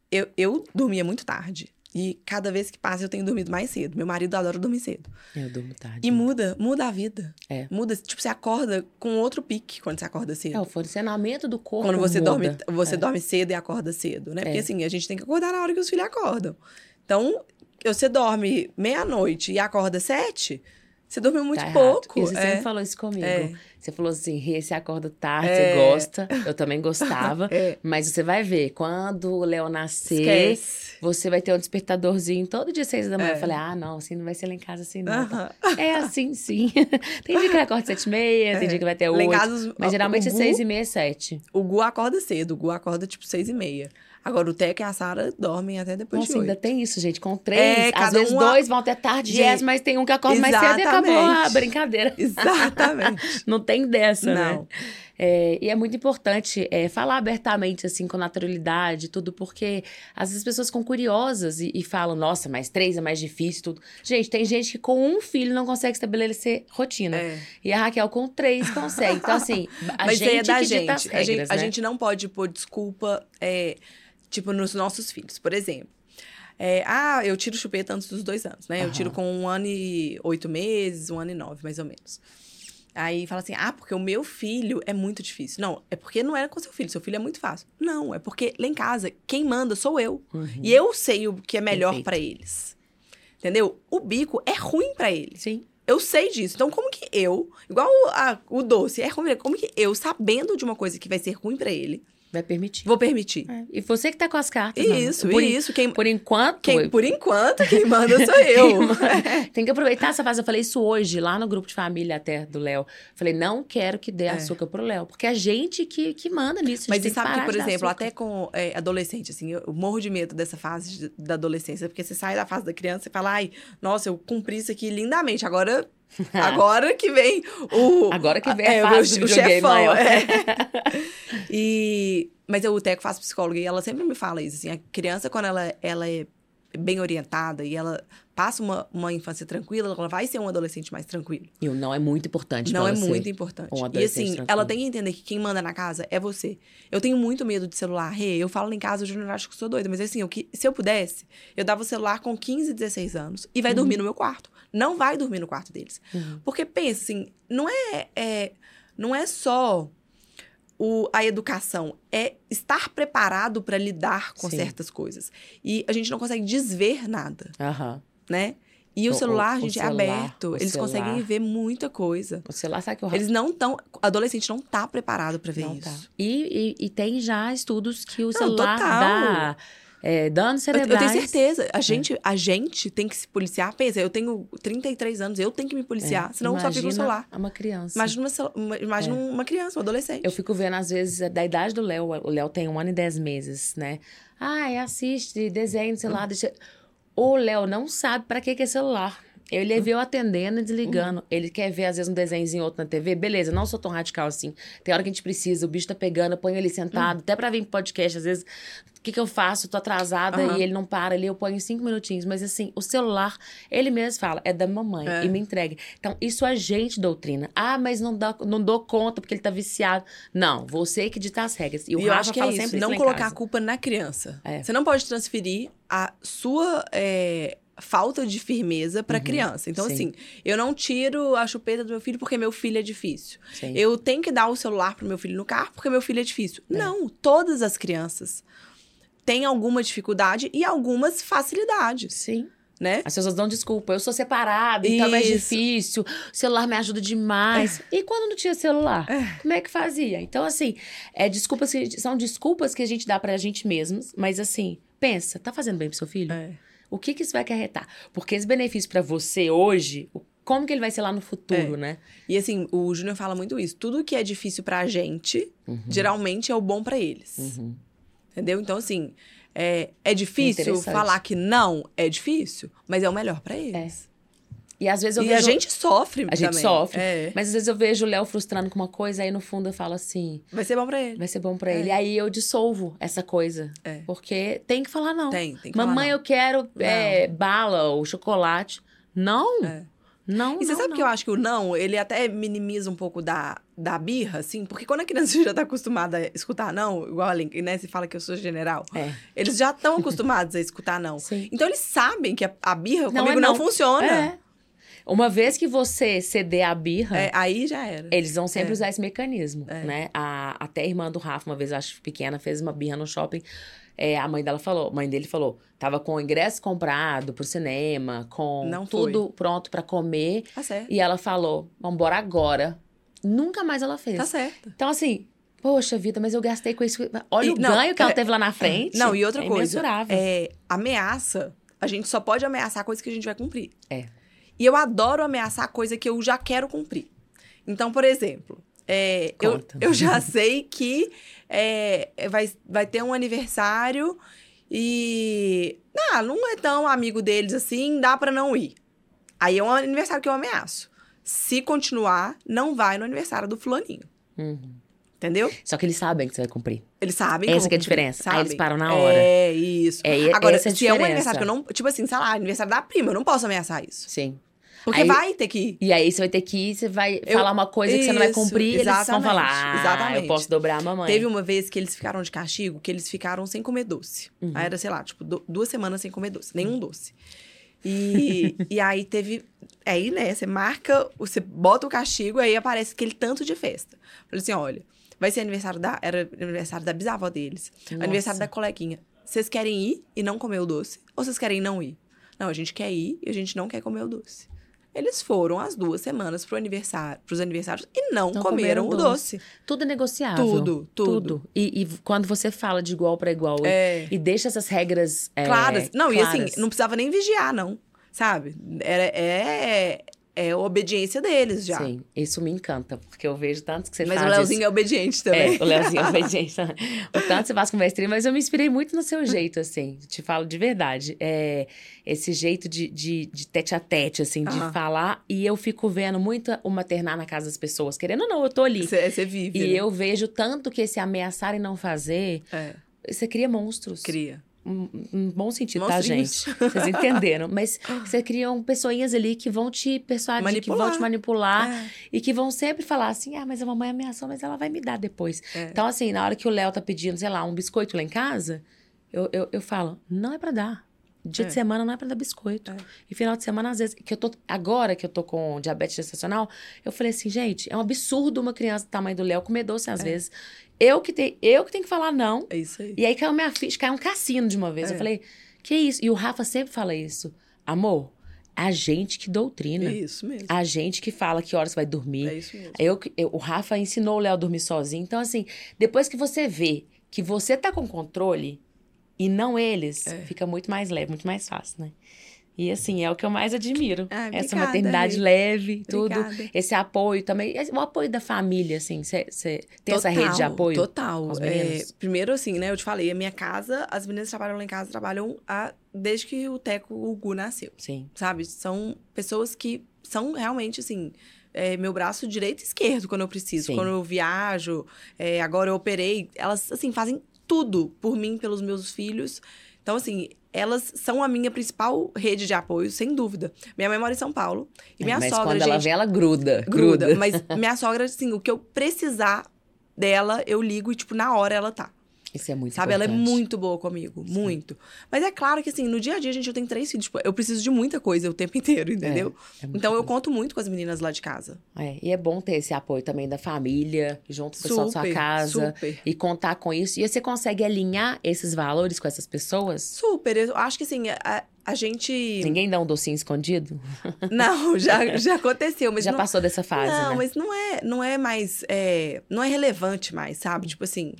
Speaker 3: eu, eu dormia muito tarde. E cada vez que passa eu tenho dormido mais cedo. Meu marido adora dormir cedo.
Speaker 1: Eu durmo tarde.
Speaker 3: E muda, muda a vida.
Speaker 1: É.
Speaker 3: Muda, tipo, você acorda com outro pique quando você acorda cedo.
Speaker 1: É, o funcionamento do corpo.
Speaker 3: Quando você
Speaker 1: muda.
Speaker 3: dorme, você
Speaker 1: É.
Speaker 3: dorme cedo e acorda cedo, né? Porque
Speaker 1: É.
Speaker 3: assim, a gente tem que acordar na hora que os filhos acordam. Então, você dorme meia-noite e acorda sete, você dormiu muito
Speaker 1: Tá errado.
Speaker 3: pouco.
Speaker 1: E você
Speaker 3: é.
Speaker 1: sempre falou isso comigo.
Speaker 3: É.
Speaker 1: Você falou assim, você acorda tarde,
Speaker 3: É.
Speaker 1: você gosta. Eu também gostava.
Speaker 3: É.
Speaker 1: Mas você vai ver, quando o Léo nascer,
Speaker 3: Esquece.
Speaker 1: você vai ter um despertadorzinho todo dia seis da manhã.
Speaker 3: É.
Speaker 1: Eu falei, ah, não, assim não vai ser lá em casa assim, não.
Speaker 3: Aham.
Speaker 1: É assim, sim. tem dia que ele acorda sete e meia, tem
Speaker 3: É.
Speaker 1: dia que vai ter oito. Mas geralmente é seis e meia, sete.
Speaker 3: O Gu acorda cedo, o Gu acorda tipo seis e meia. Agora, o Teco e a Sara dormem até depois
Speaker 1: Nossa,
Speaker 3: de
Speaker 1: ainda tem isso, gente. Com três,
Speaker 3: É,
Speaker 1: às vezes dois vão até tarde,
Speaker 3: Gente,
Speaker 1: mas tem um que acorda mais cedo e acabou a brincadeira.
Speaker 3: Exatamente.
Speaker 1: Não tem dessa, né?
Speaker 3: Não.
Speaker 1: É, e é muito importante é, falar abertamente, assim, com naturalidade, tudo, porque às vezes as pessoas ficam curiosas e, e falam, nossa, mas três é mais difícil, tudo. Gente, tem gente que com um filho não consegue estabelecer rotina.
Speaker 3: É.
Speaker 1: E a Raquel com três consegue. Então, assim, a
Speaker 3: Mas
Speaker 1: gente
Speaker 3: aí é da gente.
Speaker 1: as
Speaker 3: a gente.
Speaker 1: regras,
Speaker 3: A
Speaker 1: né?
Speaker 3: gente não pode pôr desculpa, é, tipo, nos nossos filhos. Por exemplo, é, ah, eu tiro chupeta antes dos dois anos, né? Eu
Speaker 1: Aham.
Speaker 3: tiro com um ano e oito meses, um ano e nove, mais ou menos. Aí fala assim, ah, porque o meu filho é muito difícil. Não, é porque não era com seu filho, seu filho é muito fácil. Não, é porque lá em casa, quem manda sou eu.
Speaker 1: Uhum.
Speaker 3: E eu sei o que é melhor pra eles. Entendeu? O bico é ruim pra eles.
Speaker 1: Sim.
Speaker 3: Eu sei disso. Então, como que eu, igual a- o doce, é ruim, como que eu, sabendo de uma coisa que vai ser ruim pra ele,
Speaker 1: Vai permitir.
Speaker 3: Vou permitir.
Speaker 1: É. E você que tá com as cartas.
Speaker 3: Isso,
Speaker 1: por,
Speaker 3: isso. Quem,
Speaker 1: Por enquanto.
Speaker 3: quem, por enquanto, quem manda sou eu.
Speaker 1: Tem que aproveitar essa fase. Eu falei isso hoje, lá no grupo de família até do Léo. Falei, não quero que dê açúcar pro Léo. Porque é a gente que, que manda nisso.
Speaker 3: Mas você sabe que, por exemplo,
Speaker 1: açúcar.
Speaker 3: até com é, adolescente, assim, eu morro de medo dessa fase de- da adolescência, porque você sai da fase da criança e fala, ai, nossa, eu cumpri isso aqui lindamente, agora. Agora que vem o.
Speaker 1: Agora que vem a
Speaker 3: é, o
Speaker 1: fase
Speaker 3: o
Speaker 1: videogame
Speaker 3: chefão.
Speaker 1: maior.
Speaker 3: é. e, mas eu, o Teco faz psicóloga e ela sempre me fala isso, assim, a criança, quando ela, ela é bem orientada e ela passa uma, uma infância tranquila, ela vai ser um adolescente mais tranquilo.
Speaker 1: E o não é muito importante
Speaker 3: Não é muito importante.
Speaker 1: um
Speaker 3: e assim,
Speaker 1: tranquilo.
Speaker 3: ela tem que entender que quem manda na casa é você. Eu tenho muito medo de celular. Rê, eu falo em casa, o Júnior acha que eu sou doida. Mas assim, eu, que- se eu pudesse, eu dava o celular com 15, 16 anos e vai
Speaker 1: Uhum.
Speaker 3: dormir no meu quarto. Não vai dormir no quarto deles. Porque pensa assim, não é, é- não é só o, a educação, é estar preparado para lidar com
Speaker 1: Sim.
Speaker 3: certas coisas. E a gente não consegue desver nada,
Speaker 1: Aham.
Speaker 3: né? E o,
Speaker 1: O-
Speaker 3: celular,
Speaker 1: o- o
Speaker 3: gente,
Speaker 1: celular,
Speaker 3: é aberto.
Speaker 1: o
Speaker 3: Eles conseguem
Speaker 1: celular.
Speaker 3: ver muita coisa.
Speaker 1: O celular, sabe que eu
Speaker 3: Eles não estão. Adolescente não tá preparado pra ver
Speaker 1: não
Speaker 3: isso.
Speaker 1: tá. E, e, e tem já estudos que o
Speaker 3: Não,
Speaker 1: celular
Speaker 3: total.
Speaker 1: dá é, danos
Speaker 3: Eu, eu
Speaker 1: cerebrais.
Speaker 3: tenho certeza. A gente, a gente tem que se policiar. Pensa, eu tenho 33 anos, eu tenho que me policiar, senão eu só fico no
Speaker 1: Imagina
Speaker 3: celular.
Speaker 1: Uma criança.
Speaker 3: Imagina, uma, imagina uma criança, um adolescente.
Speaker 1: Eu fico vendo, às vezes, é da idade do Léo. O Léo tem um ano e dez meses, né? Ai, assiste desenho, sei lá. Deixa... O Léo não sabe pra que, que é celular. Ele vê eu atendendo e desligando. Ele quer ver, às vezes, um desenhozinho outro na TV. Beleza, não sou tão radical assim. Tem hora que a gente precisa, o bicho tá pegando, eu ponho ele sentado, até pra vir pro podcast, às vezes. O que, que eu faço? Tô atrasada
Speaker 3: Aham.
Speaker 1: e ele não para ali, eu ponho cinco minutinhos. Mas assim, o celular, ele mesmo fala, é da mamãe
Speaker 3: É.
Speaker 1: e me entrega. Então, isso a gente doutrina. Ah, mas não, dá, não dou conta porque ele tá viciado. Não, você que dita as regras. E o
Speaker 3: E eu
Speaker 1: Rafa
Speaker 3: acho que é
Speaker 1: fala
Speaker 3: isso,
Speaker 1: sempre
Speaker 3: não colocar a culpa na criança.
Speaker 1: É.
Speaker 3: Você não pode transferir a sua é, falta de firmeza pra criança. Então,
Speaker 1: Uhum. sim.
Speaker 3: assim, eu não tiro a chupeta do meu filho porque meu filho é difícil.
Speaker 1: Sim.
Speaker 3: Eu tenho que dar o celular pro meu filho no carro porque meu filho é difícil. Não, todas as crianças têm alguma dificuldade e algumas facilidades,
Speaker 1: Sim.
Speaker 3: né?
Speaker 1: As pessoas dão desculpa. Eu sou separada, então é mais difícil. O celular me ajuda demais. E quando não tinha celular? Como é que fazia? Então, assim, é desculpas que, são desculpas que a gente dá pra gente mesmos, mas assim, pensa, tá fazendo bem pro seu filho?
Speaker 3: É.
Speaker 1: O que que isso vai acarretar? Porque esse benefício pra você hoje, como que ele vai ser lá no futuro,
Speaker 3: É.
Speaker 1: né?
Speaker 3: E assim, o Júnior fala muito isso. Tudo que é difícil pra gente,
Speaker 1: Uhum.
Speaker 3: geralmente é o bom pra eles. Entendeu? Então, assim, é, é difícil falar que não é difícil, mas é o melhor pra eles.
Speaker 1: E às vezes eu
Speaker 3: E
Speaker 1: vejo...
Speaker 3: a gente sofre
Speaker 1: A gente
Speaker 3: também.
Speaker 1: sofre.
Speaker 3: É.
Speaker 1: Mas às vezes eu vejo o Léo frustrando com uma coisa, aí no fundo eu falo assim,
Speaker 3: Vai ser bom pra ele.
Speaker 1: vai ser bom pra ele. Aí eu dissolvo essa coisa.
Speaker 3: É.
Speaker 1: Porque tem que falar não.
Speaker 3: Tem, tem que
Speaker 1: Mamãe,
Speaker 3: falar não.
Speaker 1: eu quero é, bala ou chocolate. Não.
Speaker 3: É.
Speaker 1: Não,
Speaker 3: E você
Speaker 1: não,
Speaker 3: sabe
Speaker 1: não.
Speaker 3: que eu acho que o não, ele até minimiza um pouco da, da birra, assim, porque quando a criança já tá acostumada a escutar não, igual a Link, né? Você fala que eu sou general.
Speaker 1: É.
Speaker 3: Eles já estão acostumados a escutar não.
Speaker 1: Sim.
Speaker 3: Então eles sabem que a, a birra
Speaker 1: Não
Speaker 3: comigo
Speaker 1: é
Speaker 3: não,
Speaker 1: não.
Speaker 3: funciona.
Speaker 1: É. Uma vez que você ceder a birra,
Speaker 3: É, aí já era.
Speaker 1: eles vão sempre
Speaker 3: É.
Speaker 1: usar esse mecanismo,
Speaker 3: É.
Speaker 1: né? A, até a irmã do Rafa, uma vez, acho pequena, fez uma birra no shopping. É, a mãe dela falou, mãe dele falou, tava com o ingresso comprado pro cinema, com
Speaker 3: Não foi.
Speaker 1: tudo pronto pra comer.
Speaker 3: Certo.
Speaker 1: E ela falou, vambora agora. Nunca mais ela fez.
Speaker 3: Tá certo.
Speaker 1: Então, assim, poxa vida, mas eu gastei com isso. Olha
Speaker 3: E-
Speaker 1: o
Speaker 3: não,
Speaker 1: ganho que ela
Speaker 3: é-
Speaker 1: teve lá na frente.
Speaker 3: Não, e outra
Speaker 1: é
Speaker 3: coisa. É, ameaça. A gente só pode ameaçar coisa que a gente vai cumprir.
Speaker 1: É.
Speaker 3: E eu adoro ameaçar coisa que eu já quero cumprir. Então, por exemplo, é, eu, eu já sei que é, vai, vai ter um aniversário e. Ah, não é tão amigo deles assim, dá pra não ir. Aí é um aniversário que eu ameaço. Se continuar, não vai no aniversário do fulaninho.
Speaker 1: Uhum.
Speaker 3: Entendeu?
Speaker 1: Só que eles sabem que você vai cumprir.
Speaker 3: Eles sabem.
Speaker 1: Essa que é a diferença. Aí eles
Speaker 3: sabem.
Speaker 1: param na hora.
Speaker 3: É, isso.
Speaker 1: É, e-
Speaker 3: Agora,
Speaker 1: essa é
Speaker 3: se é um aniversário que eu não. Tipo assim, sei lá, aniversário da prima, eu não posso ameaçar isso.
Speaker 1: Sim.
Speaker 3: Porque
Speaker 1: Aí-
Speaker 3: vai ter que ir.
Speaker 1: E aí você vai ter que ir, você vai
Speaker 3: Eu-
Speaker 1: falar uma coisa que você não vai
Speaker 3: Isso,
Speaker 1: cumprir, eles vão falar. Ah,
Speaker 3: exatamente.
Speaker 1: eu posso dobrar a mamãe.
Speaker 3: Teve uma vez que eles ficaram de castigo, que eles ficaram sem comer doce.
Speaker 1: Uhum.
Speaker 3: Aí era, sei lá, tipo, du- duas semanas sem comer doce, nenhum doce. E, e aí teve. Aí, né, você marca, você bota o castigo, aí aparece aquele tanto de festa. Falei assim: olha, vai ser aniversário da. Era aniversário da bisavó deles.
Speaker 1: Nossa.
Speaker 3: Aniversário da coleguinha. Vocês querem ir e não comer o doce? Ou vocês querem não ir? Não, a gente quer ir e a gente não quer comer o doce. Eles foram as duas semanas pro aniversário, pros aniversários e não,
Speaker 1: Não
Speaker 3: comeram,
Speaker 1: comeram
Speaker 3: o doce.
Speaker 1: Tudo é negociável.
Speaker 3: Tudo, tudo.
Speaker 1: E, e quando você fala de igual para igual
Speaker 3: É.
Speaker 1: e deixa essas regras é,
Speaker 3: Claras. Não, e
Speaker 1: claras.
Speaker 3: assim, não precisava nem vigiar, não. Sabe? Era, é, é obediência deles já.
Speaker 1: Sim, isso me encanta, porque eu vejo tanto que você
Speaker 3: Mas
Speaker 1: faz
Speaker 3: o Leozinho
Speaker 1: isso.
Speaker 3: é obediente também.
Speaker 1: É, o Leozinho é obediente. o tanto você faz com mestria, mas eu me inspirei muito no seu jeito, assim. Te falo de verdade. É, esse jeito de, de, de tete a tete, assim, de falar. E eu fico vendo muito o maternar na casa das pessoas. Querendo ou não, eu tô ali.
Speaker 3: Você, você vive.
Speaker 1: E
Speaker 3: né?
Speaker 1: eu vejo tanto que esse ameaçar e não fazer,
Speaker 3: É,
Speaker 1: você cria monstros.
Speaker 3: cria.
Speaker 1: Um, um bom sentido, tá,
Speaker 3: Monstrinhos.
Speaker 1: gente? Vocês entenderam. Mas você criam pessoinhas ali que vão te persuadir, que vão
Speaker 3: Manipular.
Speaker 1: te manipular.
Speaker 3: É.
Speaker 1: E que vão sempre falar assim: ah, mas a mamãe ameaçou, mas ela vai me dar depois.
Speaker 3: É.
Speaker 1: Então, assim, na hora que o Léo tá pedindo, sei lá, um biscoito lá em casa, eu, eu, eu falo: não é pra dar. Dia
Speaker 3: É.
Speaker 1: de semana não é pra dar biscoito.
Speaker 3: É.
Speaker 1: E final de semana, às vezes, que eu tô. Agora que eu tô com diabetes gestacional, eu falei assim, gente, é um absurdo uma criança do tamanho do Léo comer doce às vezes. Eu que, te, eu que tenho que falar não.
Speaker 3: É isso aí.
Speaker 1: E aí caiu minha ficha, caiu um cassino de uma vez.
Speaker 3: É.
Speaker 1: Eu falei, que isso? E o Rafa sempre fala isso. Amor, a gente que doutrina.
Speaker 3: É isso mesmo.
Speaker 1: A gente que fala que horas vai dormir.
Speaker 3: É isso mesmo.
Speaker 1: Eu, eu- o Rafa ensinou o Léo a dormir sozinho. Então, assim, depois que você vê que você tá com controle e não eles,
Speaker 3: É.
Speaker 1: fica muito mais leve, muito mais fácil, né? E assim, é o que eu mais admiro.
Speaker 3: Ah,
Speaker 1: Essa
Speaker 3: obrigada,
Speaker 1: maternidade
Speaker 3: Rê.
Speaker 1: leve, tudo.
Speaker 3: Obrigada.
Speaker 1: Esse apoio também. O apoio da família, assim. Você tem essa rede de
Speaker 3: Total,
Speaker 1: apoio?
Speaker 3: Total. É, primeiro, assim, né? Eu te falei, a minha casa, as meninas que trabalham lá em casa trabalham há- desde que o Teco, o Gu, nasceu.
Speaker 1: Sim.
Speaker 3: Sabe? São pessoas que são realmente, assim, é, meu braço direito e esquerdo quando eu preciso.
Speaker 1: Sim.
Speaker 3: Quando eu viajo, é, agora eu operei. Elas, assim, fazem tudo por mim, pelos meus filhos. Então, assim, elas são a minha principal rede de apoio, sem dúvida. Minha mãe mora em São Paulo. E minha
Speaker 1: É, mas
Speaker 3: sogra,
Speaker 1: quando
Speaker 3: gente,
Speaker 1: ela vem, ela gruda.
Speaker 3: gruda.
Speaker 1: Gruda.
Speaker 3: Mas minha sogra, assim, o que eu precisar dela, eu ligo e, tipo, na hora ela tá.
Speaker 1: Isso é muito
Speaker 3: Sabe? Ela é
Speaker 1: importante.
Speaker 3: muito boa comigo. Muito. Mas é claro que, assim, no dia a dia, gente, eu tenho três filhos. Tipo, eu preciso de muita coisa o tempo inteiro, entendeu?
Speaker 1: É muita
Speaker 3: então eu
Speaker 1: coisa.
Speaker 3: conto muito com as meninas lá de casa.
Speaker 1: É, e é bom ter esse apoio também da família, junto com o pessoal da sua casa.
Speaker 3: super.
Speaker 1: E contar com isso. E você consegue alinhar esses valores com essas pessoas?
Speaker 3: Super. Eu acho que, assim, a, a gente...
Speaker 1: Ninguém dá um docinho escondido?
Speaker 3: Não, já, já aconteceu, mas
Speaker 1: Já
Speaker 3: não...
Speaker 1: passou dessa fase,
Speaker 3: não,
Speaker 1: né?
Speaker 3: mas não é, não é mais. é, não é relevante mais, sabe? Tipo assim,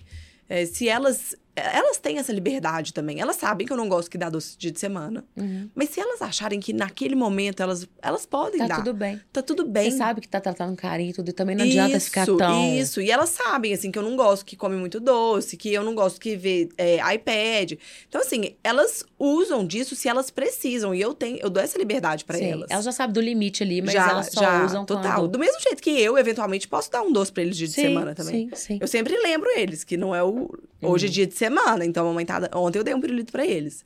Speaker 3: é, se elas. Elas têm essa liberdade também. Elas sabem que eu não gosto que dá doce dia de semana.
Speaker 1: Uhum.
Speaker 3: Mas se elas acharem que naquele momento elas, elas podem
Speaker 1: Tá
Speaker 3: dar.
Speaker 1: tudo bem.
Speaker 3: Tá tudo bem.
Speaker 1: Você sabe que tá tratando carinho e tudo. E também não adianta ficar tão...
Speaker 3: Isso, e elas sabem, assim, que eu não gosto que come muito doce, que eu não gosto que vê é, iPad. Então, assim, elas usam disso se elas precisam. E eu tenho, eu dou essa liberdade pra
Speaker 1: Sim,
Speaker 3: elas.
Speaker 1: elas já sabem do limite ali, mas
Speaker 3: já,
Speaker 1: elas só
Speaker 3: já,
Speaker 1: usam
Speaker 3: total.
Speaker 1: quando...
Speaker 3: Do mesmo jeito que eu, eventualmente, posso dar um doce pra eles dia de
Speaker 1: Sim,
Speaker 3: semana também.
Speaker 1: Sim, sim.
Speaker 3: Eu sempre lembro eles que não é o. Hoje é dia de semana, então a mamãe tá. Ontem eu dei um pirulito pra eles.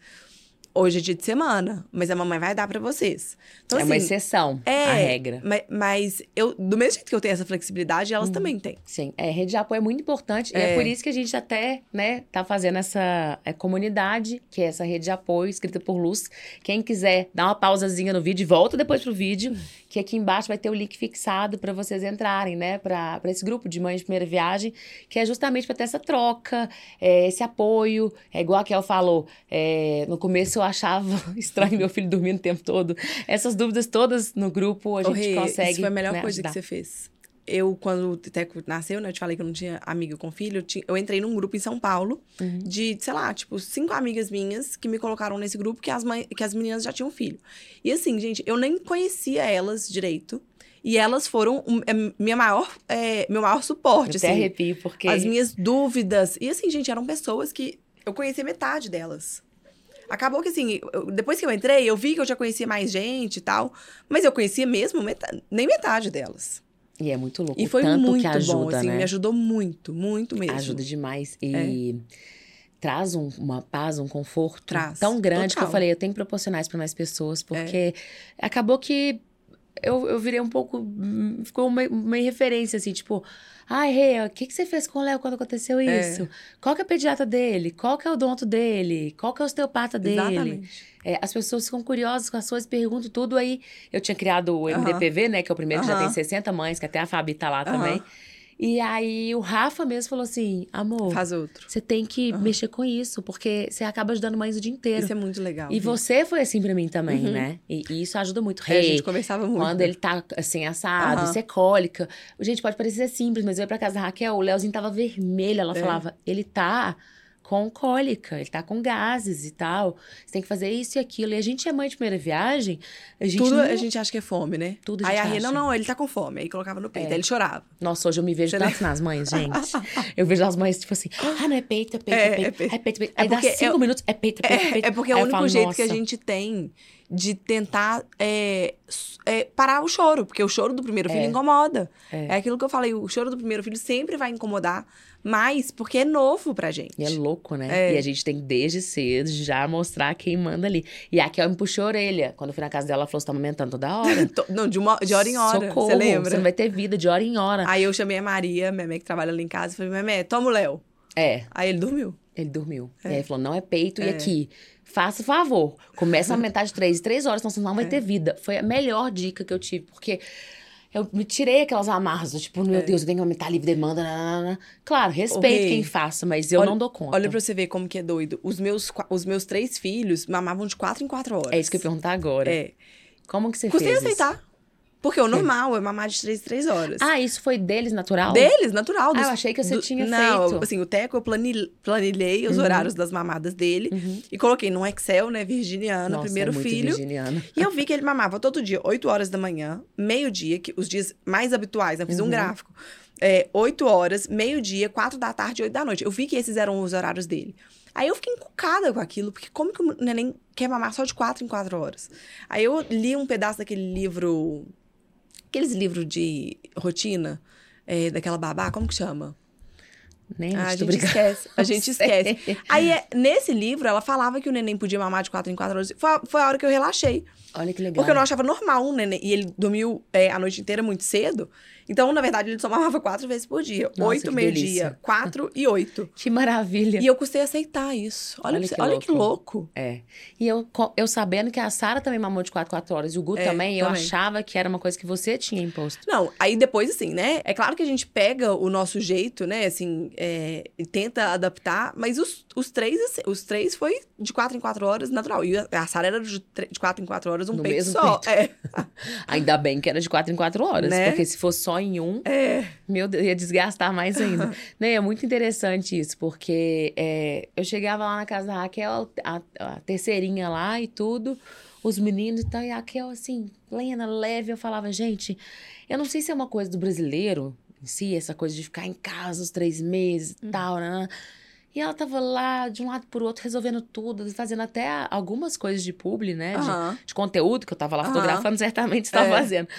Speaker 3: Hoje é dia de semana, mas a mamãe vai dar pra vocês. Então,
Speaker 1: é uma
Speaker 3: assim,
Speaker 1: exceção
Speaker 3: é,
Speaker 1: à regra.
Speaker 3: ma- Mas, eu, do mesmo jeito que eu tenho essa flexibilidade, elas também têm.
Speaker 1: Sim, é, rede de apoio é muito importante. E é
Speaker 3: É.
Speaker 1: por isso que a gente até, né, tá fazendo essa é, comunidade, que é essa rede de apoio escrita por Luz. Quem quiser, dá uma pausazinha no vídeo e volta depois pro vídeo, que aqui embaixo vai ter o link fixado para vocês entrarem, né, para esse grupo de mães de primeira viagem, que é justamente para ter essa troca, é, esse apoio. É igual a Kel falou, é, no começo eu achava estranho meu filho dormindo o tempo todo. Essas dúvidas todas no grupo a
Speaker 3: Ô,
Speaker 1: gente
Speaker 3: Rê,
Speaker 1: consegue.
Speaker 3: Isso foi a melhor
Speaker 1: né,
Speaker 3: coisa
Speaker 1: ajudar.
Speaker 3: que você fez. Eu, quando o Teco nasceu, né? Eu te falei que eu não tinha amiga com filho. Eu, tinha- eu entrei num grupo em São Paulo
Speaker 1: Uhum.
Speaker 3: de, sei lá, tipo, cinco amigas minhas que me colocaram nesse grupo que as, mãe, que as meninas já tinham filho. E assim, gente, eu nem conhecia elas direito. E elas foram um- é, minha maior, é, meu maior
Speaker 1: Eu
Speaker 3: suporte,
Speaker 1: até
Speaker 3: assim.
Speaker 1: arrepio, porque...
Speaker 3: As minhas dúvidas. E assim, gente, eram pessoas que eu conhecia metade delas. Acabou que assim, eu- depois que eu entrei, eu vi que eu já conhecia mais gente e tal. Mas eu conhecia mesmo meta- nem metade delas.
Speaker 1: E é muito louco.
Speaker 3: E foi
Speaker 1: tanto
Speaker 3: muito
Speaker 1: que ajuda,
Speaker 3: bom, assim,
Speaker 1: né?
Speaker 3: me ajudou muito, muito mesmo.
Speaker 1: Ajuda demais. E traz um- uma paz, um conforto
Speaker 3: Traz,
Speaker 1: tão grande que eu
Speaker 3: total.
Speaker 1: falei, eu tenho que proporcionar isso para mais
Speaker 3: É.
Speaker 1: pessoas, porque acabou que eu, eu virei um pouco. Ficou uma, uma referência, assim, tipo. Ai, Rê, o que, que você fez com o Léo quando aconteceu isso? Qual que é a pediatra dele? Qual que é o odonto dele? Qual que é o osteopata dele?
Speaker 3: Exatamente.
Speaker 1: É, as pessoas ficam curiosas com as suas perguntas, tudo aí. Eu tinha criado o MDPV, né? Que é o primeiro que já tem 60 mães, que até a Fabi tá lá também. E aí o Rafa mesmo falou assim: amor,
Speaker 3: Faz outro.
Speaker 1: você tem que mexer com isso, porque você acaba ajudando mães o dia inteiro.
Speaker 3: Isso é muito legal.
Speaker 1: E você foi assim pra mim também,
Speaker 3: Uhum.
Speaker 1: né? E, e isso ajuda muito.
Speaker 3: É, a gente conversava muito.
Speaker 1: quando ele tá assim, assado,
Speaker 3: Aham.
Speaker 1: isso é cólica. Gente, pode parecer simples, mas eu ia pra casa da Raquel, o Leozinho tava vermelho. Ela
Speaker 3: É.
Speaker 1: falava, ele tá com cólica, ele tá com gases e tal. Você tem que fazer isso e aquilo. E a gente é mãe de primeira viagem, a gente
Speaker 3: Tudo
Speaker 1: não...
Speaker 3: a gente acha que é fome, né?
Speaker 1: Tudo a
Speaker 3: Aí
Speaker 1: gente
Speaker 3: a Rê, não, não, ele tá com fome. Aí colocava no peito,
Speaker 1: É.
Speaker 3: aí ele chorava.
Speaker 1: Nossa, hoje eu me vejo tanto nas mães, gente. Eu vejo as mães, tipo assim, ah, não é peito, é peito,
Speaker 3: É,
Speaker 1: é, peito,
Speaker 3: é
Speaker 1: é
Speaker 3: peito.
Speaker 1: peito, é peito.
Speaker 3: É
Speaker 1: Aí dá cinco minutos, é peito, é peito, é peito.
Speaker 3: É, é porque é o
Speaker 1: Aí
Speaker 3: único
Speaker 1: falo,
Speaker 3: jeito que a
Speaker 1: "Nossa".
Speaker 3: gente tem de tentar é, é, parar o choro. Porque o choro do primeiro filho
Speaker 1: É.
Speaker 3: incomoda.
Speaker 1: É.
Speaker 3: É. aquilo que eu falei, o choro do primeiro filho sempre vai incomodar mais, porque é novo pra gente.
Speaker 1: E é louco, né?
Speaker 3: É.
Speaker 1: E a gente tem desde cedo, já mostrar quem manda ali. E a Kel me puxou a orelha. Quando eu fui na casa dela, ela falou: você tá amamentando toda hora.
Speaker 3: Não, de, uma, de hora em hora.
Speaker 1: Socorro,
Speaker 3: Você lembra?
Speaker 1: não vai ter vida de hora em hora.
Speaker 3: Aí eu chamei a Maria, minha mãe que trabalha lá em casa, e falei, Memé, toma o Léo.
Speaker 1: É,
Speaker 3: Aí ele dormiu.
Speaker 1: ele dormiu. E aí ele falou: não é peito, e
Speaker 3: É.
Speaker 1: aqui? Faça favor. Começa a aumentar de três em três horas, senão você não vai
Speaker 3: É.
Speaker 1: ter vida. Foi a melhor dica que eu tive, porque. Eu me tirei aquelas amarras, tipo, meu
Speaker 3: É.
Speaker 1: Deus, eu tenho que aumentar a livre demanda. nananana. Claro, respeito quem faça, mas eu
Speaker 3: olha-
Speaker 1: não dou conta.
Speaker 3: Olha pra você ver como que é doido. Os meus, os meus três filhos mamavam de quatro em quatro horas.
Speaker 1: É isso que eu ia perguntar agora.
Speaker 3: É.
Speaker 1: Como que você
Speaker 3: Custei
Speaker 1: fez isso?
Speaker 3: aceitar. Porque o normal é mamar de três em três horas.
Speaker 1: Ah, isso foi deles, natural?
Speaker 3: Deles, natural.
Speaker 1: Ah,
Speaker 3: dos-
Speaker 1: eu achei que você tinha
Speaker 3: não,
Speaker 1: feito.
Speaker 3: assim, o Teco eu planil- planilhei os
Speaker 1: Uhum.
Speaker 3: horários das mamadas dele
Speaker 1: Uhum.
Speaker 3: e coloquei num Excel, né, virginiano,
Speaker 1: Nossa,
Speaker 3: primeiro
Speaker 1: é muito
Speaker 3: filho.
Speaker 1: virginiana.
Speaker 3: E eu vi que ele mamava todo dia, 8 horas da manhã, meio-dia, que os dias mais habituais, né? Fiz um
Speaker 1: Uhum.
Speaker 3: gráfico. É, 8 horas, meio-dia, 4 da tarde e 8 da noite. Eu vi que esses eram os horários dele. Aí eu fiquei encucada com aquilo, porque como que o neném quer mamar só de 4 em 4 horas? Aí eu li um pedaço daquele livro. Aqueles livros de rotina, é, daquela babá, como que chama?
Speaker 1: Nem
Speaker 3: Ah, a gente esquece. A gente esquece. Aí, é, nesse livro, ela falava que o neném podia mamar de 4 em 4 horas. Foi, a- foi a hora que eu relaxei.
Speaker 1: Olha que legal.
Speaker 3: Porque eu não achava normal um neném. E ele dormiu é, a noite inteira muito cedo. Então, na verdade, ele só mamava quatro vezes por dia.
Speaker 1: Nossa,
Speaker 3: oito, meio-dia, quatro e oito.
Speaker 1: Que maravilha.
Speaker 3: E eu custei aceitar isso. Olha,
Speaker 1: Olha
Speaker 3: que, olha que louco.
Speaker 1: É. E eu, eu sabendo que a Sara também mamou de 4 4 horas e o Gu
Speaker 3: É,
Speaker 1: também, eu
Speaker 3: também.
Speaker 1: achava que era uma coisa que você tinha imposto.
Speaker 3: Não, aí depois, assim, né? É claro que a gente pega o nosso jeito, né? Assim, é, e tenta adaptar, mas os, os três, assim, os três foi de quatro em quatro horas natural. E a, Sara era de, de quatro em quatro horas, um
Speaker 1: No
Speaker 3: peito
Speaker 1: mesmo
Speaker 3: só.
Speaker 1: peito. Ainda bem que era de 4 em 4 horas.
Speaker 3: Né?
Speaker 1: Porque se fosse só em um,
Speaker 3: É.
Speaker 1: Meu Deus, ia desgastar mais ainda. né? É muito interessante isso, porque é, eu chegava lá na casa da Raquel, a, a terceirinha lá e tudo, os meninos e tal, e a Raquel, assim, lena, leve, eu falava, gente, eu não sei se é uma coisa do brasileiro em si, essa coisa de ficar em casa os três meses e tal, né? E ela tava lá, de um lado pro outro, resolvendo tudo, fazendo até algumas coisas de publi, né? De,
Speaker 3: Aham.
Speaker 1: de conteúdo que eu tava lá
Speaker 3: Aham.
Speaker 1: fotografando, certamente estava
Speaker 3: É.
Speaker 1: fazendo.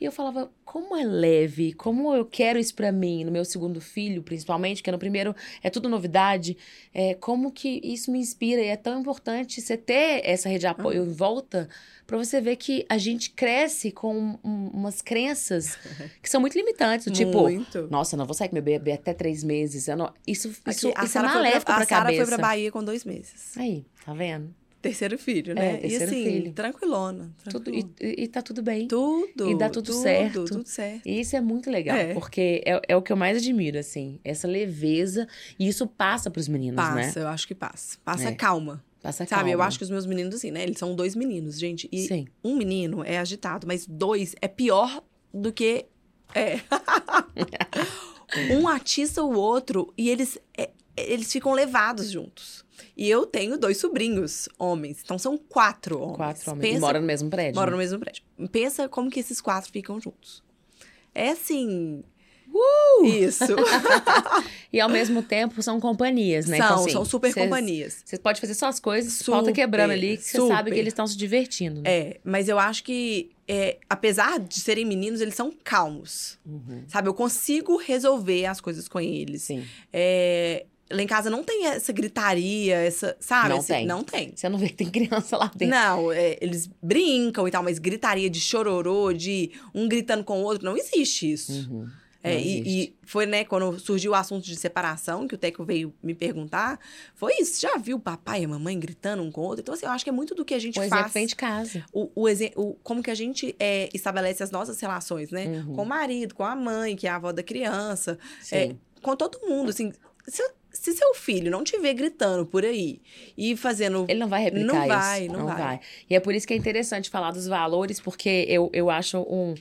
Speaker 1: E eu falava, como é leve, como eu quero isso pra mim, no meu segundo filho, principalmente, porque no primeiro é tudo novidade, é, como que isso me inspira. E é tão importante você ter essa rede de apoio em volta pra você ver que a gente cresce com um- umas crenças que são muito limitantes. do Tipo,
Speaker 3: Muito.
Speaker 1: nossa, não vou sair com meu bebê até três meses. eu não- Isso, isso, isso é
Speaker 3: Sara
Speaker 1: maléfico
Speaker 3: pra,
Speaker 1: pra,
Speaker 3: a Sara
Speaker 1: cabeça.
Speaker 3: foi pra Bahia com dois meses.
Speaker 1: Aí, tá vendo?
Speaker 3: Terceiro filho,
Speaker 1: É,
Speaker 3: né?
Speaker 1: terceiro
Speaker 3: e assim,
Speaker 1: filho.
Speaker 3: tranquilona.
Speaker 1: Tudo, e, e- tá tudo bem.
Speaker 3: tudo.
Speaker 1: e dá tudo
Speaker 3: tudo,
Speaker 1: certo.
Speaker 3: Tudo certo.
Speaker 1: E isso é muito legal,
Speaker 3: É.
Speaker 1: porque é, é o que eu mais admiro, assim, essa leveza. E isso passa pros meninos, né?
Speaker 3: Passa, eu acho que passa. Passa
Speaker 1: É.
Speaker 3: calma.
Speaker 1: Passa
Speaker 3: Sabe, eu
Speaker 1: calma.
Speaker 3: acho que os meus meninos, assim, né? Eles são dois meninos, gente. E
Speaker 1: Sim.
Speaker 3: um menino é agitado, mas dois é pior do que. É. um atiça o outro e eles, é, eles ficam levados juntos. E eu tenho dois sobrinhos, homens. Então são quatro homens.
Speaker 1: Quatro homens.
Speaker 3: Pensa,
Speaker 1: moram no mesmo prédio.
Speaker 3: moram
Speaker 1: né?
Speaker 3: no mesmo prédio. Pensa como que esses quatro ficam juntos. É assim.
Speaker 1: Uh!
Speaker 3: Isso.
Speaker 1: E ao mesmo tempo são companhias, né?
Speaker 3: são,
Speaker 1: Então, assim,
Speaker 3: são super
Speaker 1: cês-
Speaker 3: companhias.
Speaker 1: Você pode fazer suas coisas, falta quebrando ali, que você sabe que eles estão se divertindo. Né?
Speaker 3: É, mas eu acho que, é, apesar de serem meninos, eles são calmos.
Speaker 1: Uhum.
Speaker 3: Sabe? Eu consigo resolver as coisas com eles.
Speaker 1: Sim.
Speaker 3: É, lá em casa não tem essa gritaria, essa. Sabe?
Speaker 1: Não
Speaker 3: Esse-
Speaker 1: tem.
Speaker 3: Não tem.
Speaker 1: Você não vê que tem criança lá dentro.
Speaker 3: Não, é, eles brincam e tal, mas gritaria de chororô, de um gritando com o outro, não existe isso.
Speaker 1: Uhum.
Speaker 3: É,
Speaker 1: Não
Speaker 3: e,
Speaker 1: existe.
Speaker 3: e foi, né, quando surgiu o assunto de separação, que o Teco veio me perguntar, foi isso. Já viu o papai e a mamãe gritando um com o outro? Então, assim, eu acho que é muito do que a gente
Speaker 1: O
Speaker 3: faz.
Speaker 1: vem de casa.
Speaker 3: O, o, o- como que a gente é, estabelece as nossas relações, né?
Speaker 1: Uhum.
Speaker 3: Com o marido, com a mãe, que é a avó da criança, é, com todo mundo, assim. Se, se seu filho não te ver gritando por aí e fazendo...
Speaker 1: Ele não vai replicar
Speaker 3: Não
Speaker 1: isso.
Speaker 3: vai, não vai.
Speaker 1: E é por isso que é interessante falar dos valores, porque eu, eu acho um,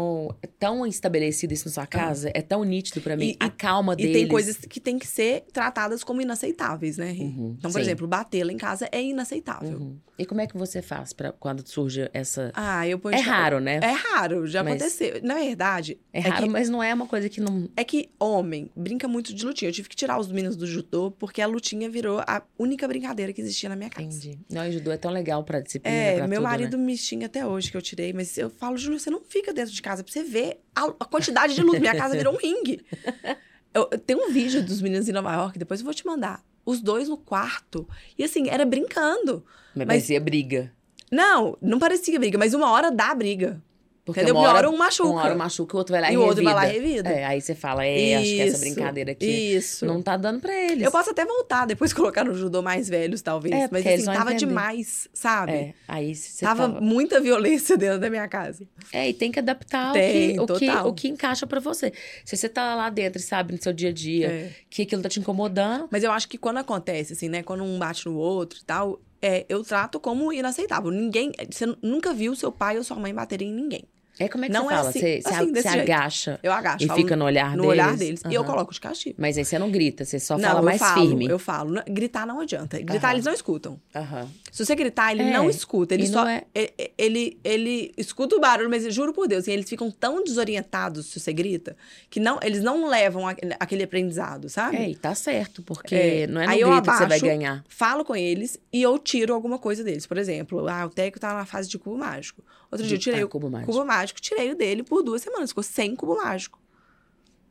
Speaker 1: um- é tão estabelecido isso na sua casa, é tão nítido pra mim.
Speaker 3: E-
Speaker 1: a calma
Speaker 3: E
Speaker 1: deles.
Speaker 3: tem coisas que tem que ser tratadas como inaceitáveis, né? Rê?
Speaker 1: Uhum,
Speaker 3: Então, por
Speaker 1: sim.
Speaker 3: exemplo, bater lá em casa é inaceitável.
Speaker 1: Uhum. E como é que você faz pra, quando surge essa.
Speaker 3: Ah, eu ponho
Speaker 1: é raro, né?
Speaker 3: É raro, já
Speaker 1: Mas-
Speaker 3: aconteceu. Na verdade,
Speaker 1: É raro,
Speaker 3: que,
Speaker 1: mas não é uma coisa que não.
Speaker 3: é que homem brinca muito de lutinha. Eu tive que tirar os meninos do judô porque a lutinha virou a única brincadeira que existia na minha casa.
Speaker 1: Entendi. Não, e judô é tão legal pra disciplina.
Speaker 3: É,
Speaker 1: pra
Speaker 3: meu
Speaker 1: tudo,
Speaker 3: marido
Speaker 1: Né?
Speaker 3: me xinga até hoje que eu tirei, mas eu falo, Júlio, você não fica dentro de casa pra você ver a, a quantidade de luz. Minha casa virou um ringue. Eu, eu tenho um vídeo dos meninos em Nova York, depois eu vou te mandar. Os dois no quarto. E assim, era brincando.
Speaker 1: Mas,
Speaker 3: mas-
Speaker 1: parecia briga.
Speaker 3: Não, não parecia briga, mas uma hora dá briga.
Speaker 1: Porque
Speaker 3: Entendeu?
Speaker 1: uma hora,
Speaker 3: um machuca.
Speaker 1: Uma hora machuca, o outro vai lá e,
Speaker 3: E o outro vai lá e
Speaker 1: revida. É, aí você fala, é, acho que essa
Speaker 3: Isso,
Speaker 1: brincadeira aqui
Speaker 3: Isso.
Speaker 1: não tá dando pra eles.
Speaker 3: Eu posso até voltar, depois colocar no judô mais velhos, talvez.
Speaker 1: É,
Speaker 3: mas assim, tava
Speaker 1: entender.
Speaker 3: demais, sabe?
Speaker 1: É, aí você
Speaker 3: tava
Speaker 1: fala-
Speaker 3: muita violência dentro da minha casa.
Speaker 1: É, e tem que adaptar
Speaker 3: Tem,
Speaker 1: o, que, o, que, o que encaixa pra você. Se você tá lá dentro e sabe no seu dia a dia
Speaker 3: É.
Speaker 1: que aquilo tá te incomodando,
Speaker 3: Mas eu acho que quando acontece, assim, né? Quando um bate no outro e tal, é, eu trato como inaceitável. Ninguém. Você nunca viu seu pai ou sua mãe baterem em ninguém.
Speaker 1: É como é que
Speaker 3: Não
Speaker 1: você
Speaker 3: é
Speaker 1: fala?
Speaker 3: assim,
Speaker 1: você
Speaker 3: assim,
Speaker 1: você
Speaker 3: desse jeito.
Speaker 1: agacha
Speaker 3: Eu agacho.
Speaker 1: e fica no olhar
Speaker 3: no
Speaker 1: deles.
Speaker 3: olhar deles. E eu coloco de castigo.
Speaker 1: Mas aí você não grita, você só
Speaker 3: não,
Speaker 1: fala mais
Speaker 3: falo,
Speaker 1: firme.
Speaker 3: eu falo. Gritar não adianta. Gritar
Speaker 1: Aham.
Speaker 3: eles não escutam.
Speaker 1: Aham.
Speaker 3: Se você gritar, ele
Speaker 1: É,
Speaker 3: não escuta. Ele
Speaker 1: e
Speaker 3: só.
Speaker 1: é-
Speaker 3: e- e- Ele, ele escuta o barulho, mas eu juro por Deus, eles ficam tão desorientados se você grita, que não, eles não levam aquele aprendizado, sabe?
Speaker 1: É, e tá certo, porque
Speaker 3: É,
Speaker 1: não é no
Speaker 3: aí
Speaker 1: grito que você vai
Speaker 3: abaixo,
Speaker 1: ganhar.
Speaker 3: Falo com eles e eu tiro alguma coisa deles. Por exemplo, ah, o Teco tá na fase de cubo mágico. Outro
Speaker 1: De-
Speaker 3: dia eu tirei
Speaker 1: ah,
Speaker 3: o
Speaker 1: cubo mágico.
Speaker 3: cubo mágico, tirei o dele por duas semanas, ficou sem cubo mágico.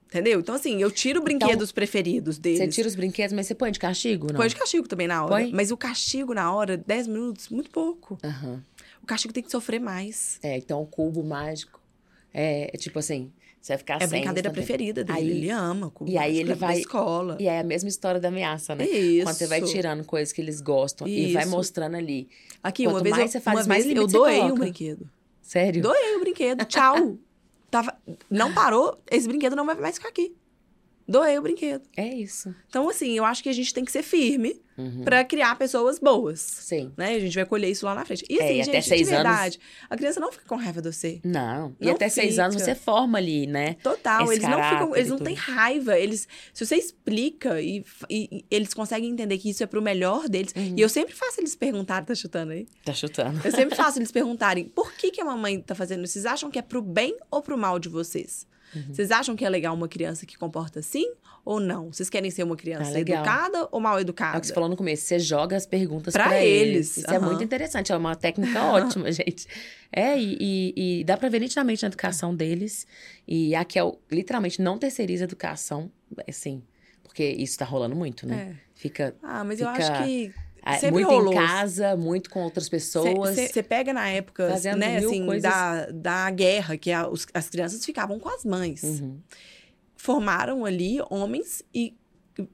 Speaker 3: Entendeu? Então, assim, eu tiro brinquedos preferidos deles.
Speaker 1: Você tira os brinquedos, mas você põe de castigo, não?
Speaker 3: Põe de castigo também na hora.
Speaker 1: Põe?
Speaker 3: Mas o castigo na hora, 10 minutos, muito pouco.
Speaker 1: Aham.
Speaker 3: O castigo tem que sofrer mais.
Speaker 1: É, então o cubo mágico é, é tipo assim, você vai ficar
Speaker 3: É a
Speaker 1: sem
Speaker 3: brincadeira
Speaker 1: instantâneo.
Speaker 3: preferida dele.
Speaker 1: Aí-
Speaker 3: ele ama. o cubo
Speaker 1: e aí ele vai-
Speaker 3: escola.
Speaker 1: E é a mesma história da ameaça, né?
Speaker 3: Isso.
Speaker 1: Quando você vai tirando coisas que eles gostam e vai
Speaker 3: Isso.
Speaker 1: mostrando ali.
Speaker 3: Aqui,
Speaker 1: Quanto
Speaker 3: uma vez,
Speaker 1: mais
Speaker 3: eu,
Speaker 1: você faz,
Speaker 3: uma
Speaker 1: mais
Speaker 3: vez eu doei um brinquedo.
Speaker 1: Sério?
Speaker 3: Doei o brinquedo. Tchau. Tava... Não parou, esse brinquedo não vai mais ficar aqui. Doei o brinquedo.
Speaker 1: É isso.
Speaker 3: Então, assim, eu acho que a gente tem que ser firme
Speaker 1: Uhum.
Speaker 3: pra criar pessoas boas.
Speaker 1: Sim.
Speaker 3: Né? A gente vai colher isso lá na frente. E
Speaker 1: É,
Speaker 3: assim,
Speaker 1: e
Speaker 3: gente,
Speaker 1: até seis
Speaker 3: de
Speaker 1: anos-
Speaker 3: verdade, a criança não fica com raiva de você.
Speaker 1: Não. E
Speaker 3: Não
Speaker 1: até seis anos
Speaker 3: fica.
Speaker 1: você forma ali, né?
Speaker 3: Total,
Speaker 1: Esse
Speaker 3: eles não ficam, eles não têm raiva. Eles, se você explica e, e- e eles conseguem entender que isso é pro melhor deles.
Speaker 1: Uhum.
Speaker 3: E eu sempre faço eles perguntarem, tá chutando aí?
Speaker 1: Tá chutando.
Speaker 3: Eu sempre faço eles perguntarem por que, que a mamãe tá fazendo isso? Vocês acham que é pro bem ou pro mal de vocês?
Speaker 1: Uhum.
Speaker 3: Vocês acham que é legal uma criança que comporta assim ou não? Vocês querem ser uma criança
Speaker 1: Ah,
Speaker 3: educada ou mal
Speaker 1: É
Speaker 3: educada?
Speaker 1: o que você falou no começo, você joga as perguntas
Speaker 3: Pra
Speaker 1: pra,
Speaker 3: eles,
Speaker 1: Isso é
Speaker 3: aham.
Speaker 1: muito interessante, é uma técnica ótima, gente. É, e, e- e dá pra ver nitidamente na educação deles. E a Kel literalmente não terceiriza a educação, assim, porque isso tá rolando muito, né?
Speaker 3: É.
Speaker 1: Fica
Speaker 3: Ah, mas eu
Speaker 1: Fica
Speaker 3: acho que Sempre
Speaker 1: muito
Speaker 3: rolou.
Speaker 1: em casa, muito com outras pessoas.
Speaker 3: Você pega na época,
Speaker 1: fazendo
Speaker 3: né, assim,
Speaker 1: coisas.
Speaker 3: da, da guerra, que a- os- as crianças ficavam com as mães.
Speaker 1: Uhum.
Speaker 3: Formaram ali homens e,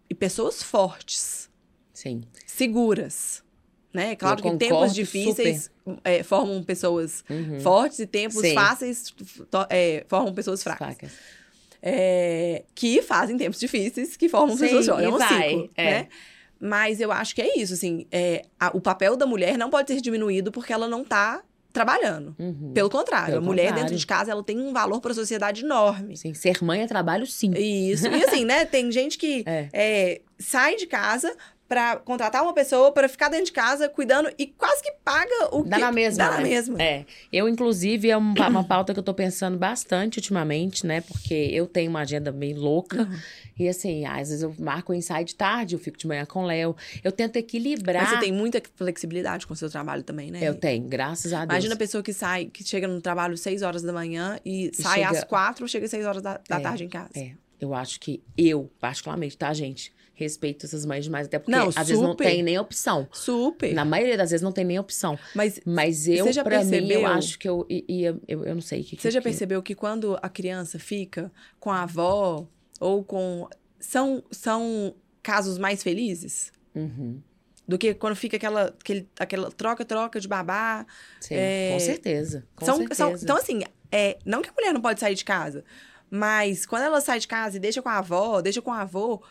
Speaker 3: e pessoas fortes,
Speaker 1: Sim.
Speaker 3: seguras. Né? Claro
Speaker 1: Eu
Speaker 3: que tempos difíceis é, formam pessoas
Speaker 1: Uhum.
Speaker 3: fortes e tempos
Speaker 1: Sim.
Speaker 3: fáceis é, formam pessoas fracas. É, que fazem tempos difíceis que formam
Speaker 1: Sim,
Speaker 3: pessoas fortes. É um
Speaker 1: vai,
Speaker 3: ciclo,
Speaker 1: é.
Speaker 3: né? Mas eu acho que é isso, assim. é, a- o papel da mulher não pode ser diminuído porque ela não tá trabalhando.
Speaker 1: Uhum.
Speaker 3: Pelo contrário,
Speaker 1: Pelo
Speaker 3: a mulher
Speaker 1: contrário.
Speaker 3: dentro de casa ela tem um valor para a sociedade enorme.
Speaker 1: Sim, ser mãe é trabalho, sim.
Speaker 3: Isso. E assim, né? Tem gente que
Speaker 1: É.
Speaker 3: é, sai de casa pra contratar uma pessoa pra ficar dentro de casa cuidando e quase que paga o
Speaker 1: Dá
Speaker 3: que...
Speaker 1: na mesma.
Speaker 3: Dá na
Speaker 1: né?
Speaker 3: mesma.
Speaker 1: É. Eu, inclusive, é um pa- uma pauta que eu tô pensando bastante ultimamente, né? Porque eu tenho uma agenda meio louca.
Speaker 3: Uhum.
Speaker 1: E assim, às vezes eu marco o ensaio de tarde, eu fico de manhã com o Léo. Eu tento equilibrar.
Speaker 3: Mas você tem muita flexibilidade com o seu trabalho também, né?
Speaker 1: Eu tenho, graças a Deus.
Speaker 3: Imagina a pessoa que sai, que chega no trabalho 6 horas da manhã e, sai
Speaker 1: chega-
Speaker 3: às 4, chega às 6 horas da, da
Speaker 1: É,
Speaker 3: tarde em casa.
Speaker 1: É, eu acho que eu, particularmente, tá, gente? Respeito essas mães demais, até porque
Speaker 3: Não,
Speaker 1: às vezes não
Speaker 3: super.
Speaker 1: tem nem opção.
Speaker 3: Super.
Speaker 1: Na maioria das vezes não tem nem opção.
Speaker 3: Mas
Speaker 1: Mas eu,
Speaker 3: Você já
Speaker 1: pra mim, eu
Speaker 3: percebeu?
Speaker 1: acho que eu ia. Eu, eu não sei o que
Speaker 3: você já
Speaker 1: que-
Speaker 3: percebeu que quando a criança fica com a avó ou com. São, são casos mais felizes?
Speaker 1: Uhum.
Speaker 3: Do que quando fica aquela, aquele, aquela troca-troca de babá.
Speaker 1: Sim,
Speaker 3: É,
Speaker 1: com certeza. Com
Speaker 3: são,
Speaker 1: certeza.
Speaker 3: são- então, assim, é, não que a mulher não pode sair de casa, mas quando ela sai de casa e deixa com a avó, deixa com o avô,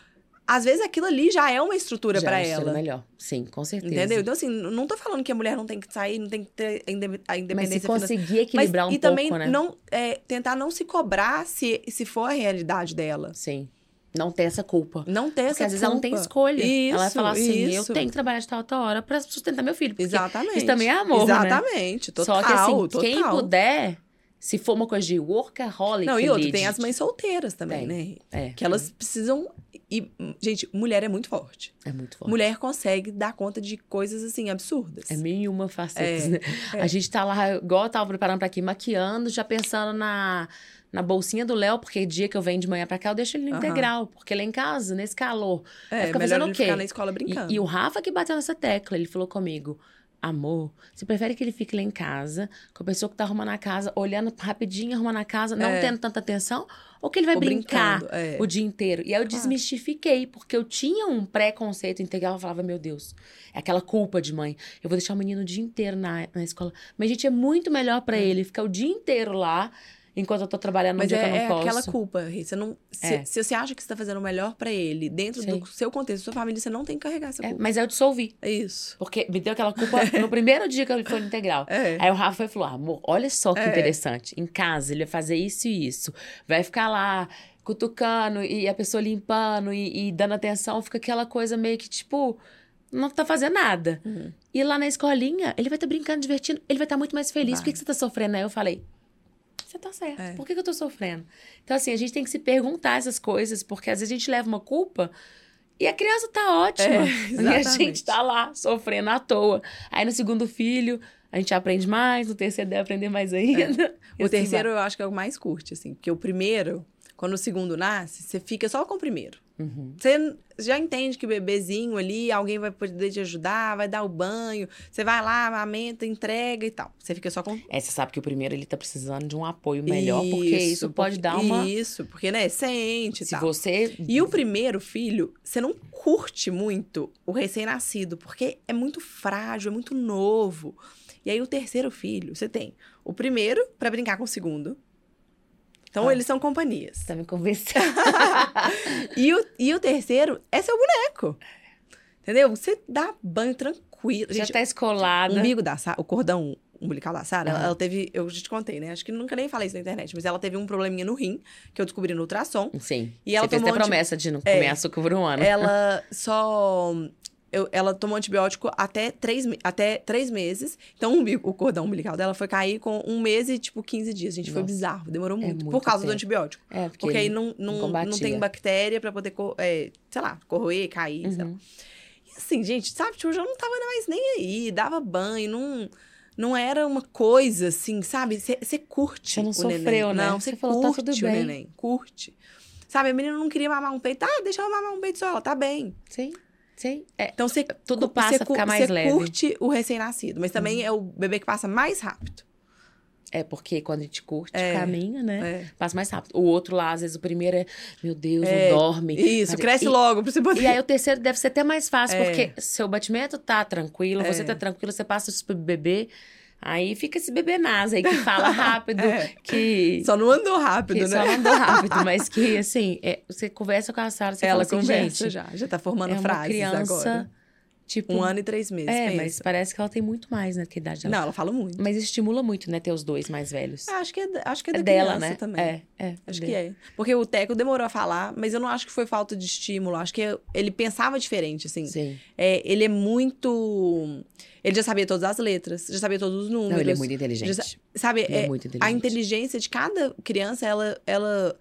Speaker 3: às vezes aquilo ali já é uma estrutura pra
Speaker 1: é
Speaker 3: ela.
Speaker 1: melhor. Sim, com certeza.
Speaker 3: Entendeu? Então, assim, não tô falando que a mulher não tem que sair, não tem que ter a inde- a
Speaker 1: Mas
Speaker 3: independência
Speaker 1: se
Speaker 3: financeira.
Speaker 1: conseguir equilibrar
Speaker 3: Mas,
Speaker 1: um
Speaker 3: e também
Speaker 1: pouco, né?
Speaker 3: não é, tentar não se cobrar se, se for a realidade dela.
Speaker 1: Sim. Não ter essa culpa.
Speaker 3: Não ter essa
Speaker 1: Porque às vezes ela não tem
Speaker 3: culpa.
Speaker 1: escolha.
Speaker 3: Isso,
Speaker 1: ela vai falar assim: eu
Speaker 3: isso.
Speaker 1: tenho que trabalhar de tal a tal hora pra sustentar meu filho.
Speaker 3: Exatamente.
Speaker 1: Isso também é amor, né?
Speaker 3: Exatamente. Total,
Speaker 1: Só que assim,
Speaker 3: total.
Speaker 1: quem puder, se for uma coisa de workaholic.
Speaker 3: Não, e outra,
Speaker 1: ali,
Speaker 3: tem as mães solteiras também,
Speaker 1: Tem.
Speaker 3: né?
Speaker 1: É,
Speaker 3: Que elas precisam. E, gente, mulher é muito forte.
Speaker 1: é muito forte.
Speaker 3: Mulher consegue dar conta de coisas assim absurdas.
Speaker 1: É mil e uma facetas,
Speaker 3: É,
Speaker 1: né?
Speaker 3: é.
Speaker 1: A gente tá lá, igual eu tava preparando pra aqui, maquiando, já pensando na, na bolsinha do Léo, porque dia que eu venho de manhã pra cá, eu deixo ele no
Speaker 3: Aham.
Speaker 1: integral. Porque lá em casa, nesse calor.
Speaker 3: É,
Speaker 1: ficar
Speaker 3: melhor
Speaker 1: fazendo
Speaker 3: ele
Speaker 1: o quê?
Speaker 3: ficar na escola
Speaker 1: E,
Speaker 3: brincando.
Speaker 1: e o Rafa que bateu nessa tecla, ele falou comigo. Amor, você prefere que ele fique lá em casa, com a pessoa que tá arrumando a casa, olhando rapidinho, arrumando a casa, não
Speaker 3: É.
Speaker 1: tendo tanta atenção? Ou que ele vai brincar
Speaker 3: é.
Speaker 1: o dia inteiro? E aí eu desmistifiquei, porque eu tinha um preconceito integral. Eu falava, meu Deus, é aquela culpa de mãe. Eu vou deixar o menino o dia inteiro na, na escola. Mas, gente, é muito melhor pra ele ficar o dia inteiro lá, enquanto eu tô trabalhando no
Speaker 3: Mas
Speaker 1: dia que eu
Speaker 3: é,
Speaker 1: não
Speaker 3: é
Speaker 1: posso.
Speaker 3: aquela culpa, Rê. Você não, se,
Speaker 1: É.
Speaker 3: se você acha que você tá fazendo o melhor pra ele, dentro
Speaker 1: Sei.
Speaker 3: do seu contexto, da sua família, você não tem que carregar essa
Speaker 1: É,
Speaker 3: culpa.
Speaker 1: mas eu dissolvi.
Speaker 3: É isso.
Speaker 1: Porque me deu aquela culpa no primeiro dia que ele foi no integral.
Speaker 3: É.
Speaker 1: Aí o Rafa falou: amor, olha só que
Speaker 3: É.
Speaker 1: interessante. Em casa ele vai fazer isso e isso. Vai ficar lá cutucando e a pessoa limpando e, e dando atenção. Fica aquela coisa meio que tipo. Não tá fazendo nada.
Speaker 3: Uhum.
Speaker 1: E lá na escolinha, ele vai estar brincando, divertindo. Ele vai estar muito mais feliz. Por que,
Speaker 3: Vai.
Speaker 1: que você tá sofrendo? Aí eu falei. Você tá certo.
Speaker 3: É.
Speaker 1: Por que, que eu tô sofrendo? Então, assim, a gente tem que se perguntar essas coisas, porque às vezes a gente leva uma culpa e a criança tá ótima.
Speaker 3: É,
Speaker 1: e a gente tá lá sofrendo à toa. Aí no segundo filho, a gente aprende mais, no terceiro deve aprender mais ainda. E
Speaker 3: O
Speaker 1: assim
Speaker 3: terceiro eu acho que é o mais curte, assim. Porque o primeiro, quando o segundo nasce, você fica só com o primeiro.
Speaker 1: Uhum.
Speaker 3: Você já entende que o bebezinho ali, alguém vai poder te ajudar, vai dar o banho. Você vai lá, amamenta, entrega e tal. Você fica só com
Speaker 1: É, você sabe que o primeiro ele tá precisando de um apoio melhor, porque isso pode dar uma.
Speaker 3: Isso, porque, né, sente
Speaker 1: Se
Speaker 3: tal.
Speaker 1: você.
Speaker 3: E o primeiro filho, você não curte muito o recém-nascido, porque é muito frágil, é muito novo. E aí o terceiro filho, você tem o primeiro pra brincar com o segundo. Então
Speaker 1: Ah.
Speaker 3: eles são companhias.
Speaker 1: Tá me convencendo.
Speaker 3: E o, e o terceiro é seu boneco. Entendeu? Você dá banho tranquilo.
Speaker 1: Já
Speaker 3: Gente,
Speaker 1: tá
Speaker 3: o
Speaker 1: escolada.
Speaker 3: umbigo da Sara, o cordão umbilical da Sara, ela,
Speaker 1: Aham.
Speaker 3: ela teve, eu já te contei, né? Acho que nunca nem falei isso na internet, mas ela teve um probleminha no rim, que eu descobri no ultrassom.
Speaker 1: Sim.
Speaker 3: E ela
Speaker 1: você fez
Speaker 3: anti-
Speaker 1: promessa de não
Speaker 3: É.
Speaker 1: comer açúcar por um ano.
Speaker 3: Ela só. Eu- ela tomou antibiótico até três, até três meses. Então, o, cordão umbilical dela foi cair com um mês e, tipo, 15 dias. Gente, foi
Speaker 1: Nossa.
Speaker 3: bizarro. Demorou
Speaker 1: É
Speaker 3: muito.
Speaker 1: muito
Speaker 3: por causa do
Speaker 1: tempo.
Speaker 3: antibiótico.
Speaker 1: É, porque,
Speaker 3: Porque aí não, não, não
Speaker 1: combatia.
Speaker 3: tem bactéria pra poder, é, sei lá, corroer, cair, sei lá.
Speaker 1: Uhum.
Speaker 3: E assim, gente, sabe? Tipo, eu já não tava mais nem aí. Dava banho, não... Não era uma coisa assim, sabe? Você curte
Speaker 1: Você não sofreu,
Speaker 3: neném.
Speaker 1: né?
Speaker 3: Não,
Speaker 1: Você falou, tá
Speaker 3: curte
Speaker 1: tudo
Speaker 3: o
Speaker 1: bem.
Speaker 3: neném. Curte. Sabe, a menina não queria mamar um peito. Ah, deixa ela mamar um peito só, ela tá bem.
Speaker 1: Sim, sim. É,
Speaker 3: Então você
Speaker 1: Tudo passa
Speaker 3: você
Speaker 1: a ficar mais
Speaker 3: você
Speaker 1: leve. Uhum.
Speaker 3: curte o recém-nascido, mas também é o bebê que passa mais rápido.
Speaker 1: é porque quando a gente curte,
Speaker 3: É.
Speaker 1: caminha, né?
Speaker 3: É.
Speaker 1: Passa mais rápido. O outro lá, às vezes, o primeiro é, meu Deus,
Speaker 3: É,
Speaker 1: não dorme.
Speaker 3: Isso,
Speaker 1: Mas-
Speaker 3: cresce
Speaker 1: e-
Speaker 3: logo pra você poder.
Speaker 1: E aí o terceiro deve ser até mais fácil,
Speaker 3: É.
Speaker 1: porque seu batimento tá tranquilo, você
Speaker 3: É.
Speaker 1: tá tranquilo, você passa isso pro bebê. Aí fica esse bebê nasa aí que fala rápido,
Speaker 3: É.
Speaker 1: que,
Speaker 3: Só não andou rápido, né?
Speaker 1: só não andou rápido, mas que assim, é, você conversa com a Sara, você
Speaker 3: Ela
Speaker 1: fala assim,
Speaker 3: conversa já, já tá formando
Speaker 1: é
Speaker 3: frases agora.
Speaker 1: Tipo,
Speaker 3: Um ano e três meses,
Speaker 1: é,
Speaker 3: pensa.
Speaker 1: mas parece que ela tem muito mais, né, que idade dela.
Speaker 3: Não, ela fala muito.
Speaker 1: Mas estimula muito, né, ter os dois mais velhos.
Speaker 3: Ah, Acho que é, acho que é,
Speaker 1: é
Speaker 3: da
Speaker 1: dela, né?
Speaker 3: também.
Speaker 1: É, é.
Speaker 3: Acho que é. Porque o Teco demorou a falar, mas eu não acho que foi falta de estímulo. Acho que ele pensava diferente, assim.
Speaker 1: Sim.
Speaker 3: É, ele é muito. Ele já sabia todas as letras, já sabia todos os números.
Speaker 1: Não, ele é muito inteligente.
Speaker 3: já sa- sabe,
Speaker 1: Ele é
Speaker 3: é,
Speaker 1: muito
Speaker 3: a
Speaker 1: inteligente.
Speaker 3: inteligência de cada criança, ela, ela,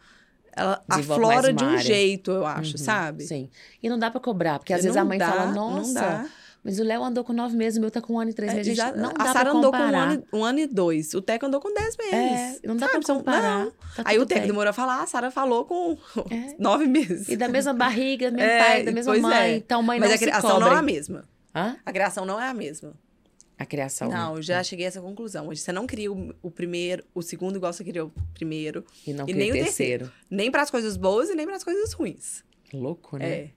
Speaker 3: ela
Speaker 1: Desenvolve
Speaker 3: aflora de um
Speaker 1: área.
Speaker 3: jeito, eu acho,
Speaker 1: Uhum,
Speaker 3: sabe?
Speaker 1: Sim. E não dá pra cobrar, porque às vezes a mãe
Speaker 3: dá,
Speaker 1: fala, nossa. Mas o Léo andou com nove meses, o meu tá com um ano e três
Speaker 3: É,
Speaker 1: meses.
Speaker 3: já-
Speaker 1: Gente, não
Speaker 3: a Sara andou com um ano, um ano e dois. O Teco andou com dez meses.
Speaker 1: É, não dá
Speaker 3: Sabe,
Speaker 1: pra comparar.
Speaker 3: não.
Speaker 1: Tá
Speaker 3: Aí o Teco demorou a falar, a Sara falou com
Speaker 1: É.
Speaker 3: nove meses.
Speaker 1: E da mesma barriga, mesmo
Speaker 3: É,
Speaker 1: pai, da mesma mãe.
Speaker 3: é.
Speaker 1: Então, mãe
Speaker 3: Mas
Speaker 1: não
Speaker 3: a criação não é a mesma.
Speaker 1: Hã?
Speaker 3: A criação não é a mesma.
Speaker 1: A criação. né?
Speaker 3: Não, eu já cheguei a essa conclusão. Hoje você não cria o, o primeiro, o segundo igual você queria o primeiro.
Speaker 1: E não
Speaker 3: E nem
Speaker 1: o
Speaker 3: o
Speaker 1: terceiro.
Speaker 3: Nem para as coisas boas e nem para as coisas ruins.
Speaker 1: Louco, né?
Speaker 3: É.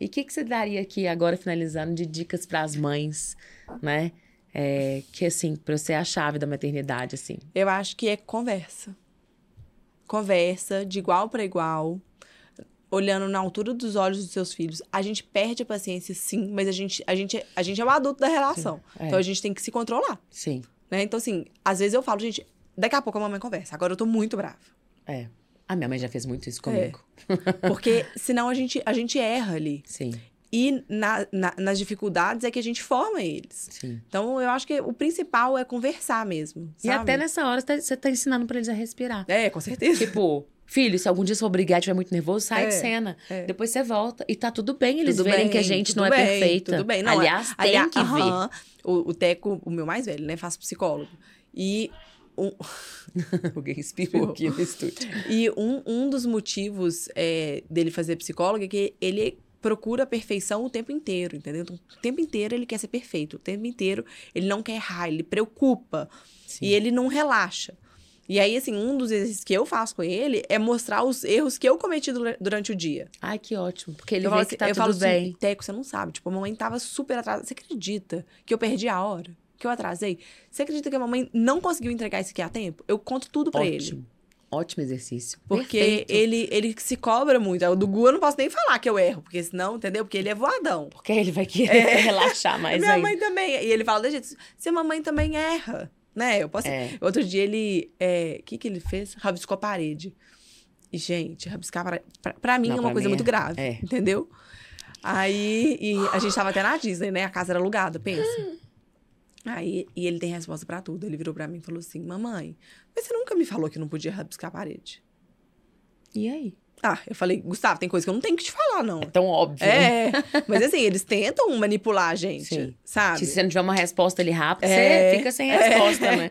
Speaker 1: E o que, que você daria aqui, agora finalizando, de dicas para as mães, né? É, que, assim, pra você é a chave da maternidade, assim.
Speaker 3: Eu acho que é conversa. Conversa de igual para igual, olhando na altura dos olhos dos seus filhos. A gente perde a paciência, sim, mas a gente, a gente, a gente é o adulto da relação.
Speaker 1: É.
Speaker 3: Então a gente tem que se controlar,
Speaker 1: Sim,
Speaker 3: né? Então, assim, às vezes eu falo, gente, daqui a pouco a mamãe conversa. Agora eu tô muito brava.
Speaker 1: é. A minha mãe já fez muito
Speaker 3: É.
Speaker 1: isso comigo.
Speaker 3: Porque senão a gente, a gente erra ali.
Speaker 1: Sim,
Speaker 3: E na- na- nas dificuldades é que a gente forma eles.
Speaker 1: sim.
Speaker 3: Então, eu acho que o principal é conversar mesmo.
Speaker 1: E
Speaker 3: sabe?
Speaker 1: até nessa hora você tá, você tá ensinando pra eles a respirar.
Speaker 3: É, com certeza.
Speaker 1: Tipo, filho, se algum dia você for brigar e estiver muito nervoso, sai
Speaker 3: É,
Speaker 1: de cena.
Speaker 3: é.
Speaker 1: Depois você volta. E tá tudo bem eles
Speaker 3: Tudo
Speaker 1: verem
Speaker 3: bem,
Speaker 1: que a gente não é
Speaker 3: bem,
Speaker 1: perfeita.
Speaker 3: Tudo bem. Não,
Speaker 1: Aliás, tem que ver.
Speaker 3: O, o Teco, o meu mais velho, né? Faz psicólogo. E um,
Speaker 1: Alguém espirrou aqui no estúdio.
Speaker 3: e um, um dos motivos é, dele fazer psicólogo é que ele procura a perfeição o tempo inteiro, entendeu? Então, o tempo inteiro ele quer ser perfeito. O tempo inteiro ele não quer errar, ele preocupa.
Speaker 1: Sim.
Speaker 3: E ele não relaxa. E aí, assim, um dos exercícios que eu faço com ele é mostrar os erros que eu cometi dura- durante o dia.
Speaker 1: Ai, que ótimo. Porque ele
Speaker 3: eu
Speaker 1: vê que
Speaker 3: assim-
Speaker 1: tá
Speaker 3: eu
Speaker 1: tudo
Speaker 3: falo
Speaker 1: bem.
Speaker 3: assim, Teco, você não sabe. Tipo, a mamãe tava super atrasada. Você acredita que eu perdi a hora? Que eu atrasei? Você acredita que a mamãe não conseguiu entregar isso aqui a tempo? Eu conto tudo pra ele.
Speaker 1: Ótimo. Ótimo exercício.
Speaker 3: Porque
Speaker 1: Perfeito.
Speaker 3: ele, ele se cobra muito. O do Gu eu não posso nem falar que eu erro, porque senão, entendeu? Porque ele é voadão.
Speaker 1: Porque ele vai querer relaxar mais
Speaker 3: Minha
Speaker 1: ainda.
Speaker 3: mãe também. E ele fala, gente, se a mamãe também erra, né? Eu posso.
Speaker 1: É.
Speaker 3: Outro dia ele. O que, que ele fez? Rabiscou a parede. E, gente, rabiscar a parede. Pra, pra mim
Speaker 1: Não,
Speaker 3: é uma coisa muito
Speaker 1: é-
Speaker 3: grave.
Speaker 1: é.
Speaker 3: Entendeu? Aí e a gente tava até na Disney, né? A casa era alugada, pensa. Aí, e ele tem resposta pra tudo. Ele virou pra mim e falou assim: Mamãe, mas você nunca me falou que não podia rabiscar a parede?
Speaker 1: E aí?
Speaker 3: Ah, eu falei, Gustavo, tem coisa que eu não tenho que te falar, não.
Speaker 1: É tão óbvio. né?
Speaker 3: É, mas assim, eles tentam manipular a gente,
Speaker 1: Sim.
Speaker 3: sabe?
Speaker 1: Se você não tiver uma resposta ali rápida,
Speaker 3: É,
Speaker 1: você fica sem
Speaker 3: é.
Speaker 1: resposta, né?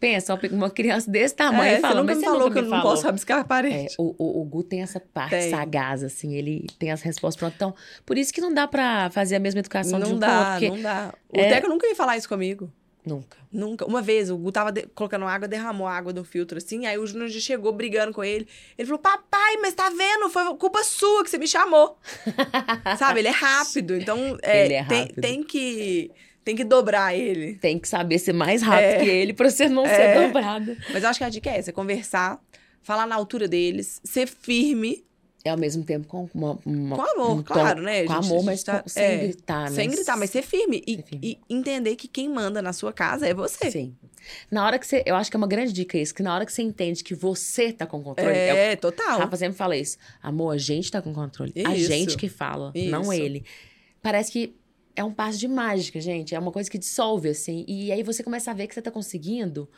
Speaker 1: Pensa, uma criança desse tamanho
Speaker 3: É,
Speaker 1: e fala,
Speaker 3: você nunca
Speaker 1: mas
Speaker 3: me
Speaker 1: você
Speaker 3: falou
Speaker 1: nunca
Speaker 3: que eu não
Speaker 1: falou.
Speaker 3: posso rabiscar a
Speaker 1: É,
Speaker 3: parede.
Speaker 1: o, o, o Gu tem essa parte
Speaker 3: Tem.
Speaker 1: sagaz, assim, ele tem as respostas prontas. Então, por isso que não dá pra fazer a mesma educação de
Speaker 3: não
Speaker 1: um
Speaker 3: dá,
Speaker 1: outro, porque
Speaker 3: não dá. O
Speaker 1: é-
Speaker 3: Teco nunca ia falar isso comigo.
Speaker 1: Nunca.
Speaker 3: Nunca. Uma vez, o Gu tava de- colocando água, derramou água do filtro, assim, aí o Júnior já chegou brigando com ele. Ele falou, papai, mas tá vendo? Foi culpa sua que você me chamou. Sabe? Ele é rápido, então é,
Speaker 1: Ele é
Speaker 3: tem-
Speaker 1: rápido.
Speaker 3: Tem, que, tem que dobrar ele.
Speaker 1: Tem que saber ser mais rápido
Speaker 3: É.
Speaker 1: que ele pra você não ser
Speaker 3: É.
Speaker 1: dobrado.
Speaker 3: Mas eu acho que a dica é essa, é conversar, falar na altura deles, ser firme,
Speaker 1: E ao mesmo tempo com uma, uma-
Speaker 3: Com amor,
Speaker 1: um tom-
Speaker 3: claro, né?
Speaker 1: Com
Speaker 3: gente?
Speaker 1: amor,
Speaker 3: A
Speaker 1: mas
Speaker 3: tá-
Speaker 1: com- sem
Speaker 3: é,
Speaker 1: gritar, né?
Speaker 3: Sem gritar, mas ser firme. E,
Speaker 1: Ser firme.
Speaker 3: e entender que quem manda na sua casa é você.
Speaker 1: Sim. Na hora que você. Eu acho que é uma grande dica isso, que na hora que você entende que você tá com controle. é
Speaker 3: É, total.
Speaker 1: Rafa sempre fala isso. Amor, a gente tá com controle. A
Speaker 3: Isso.
Speaker 1: gente que fala, não
Speaker 3: Isso.
Speaker 1: ele. Parece que é um passo de mágica, gente. É uma coisa que dissolve, assim. E aí você começa a ver que você tá conseguindo.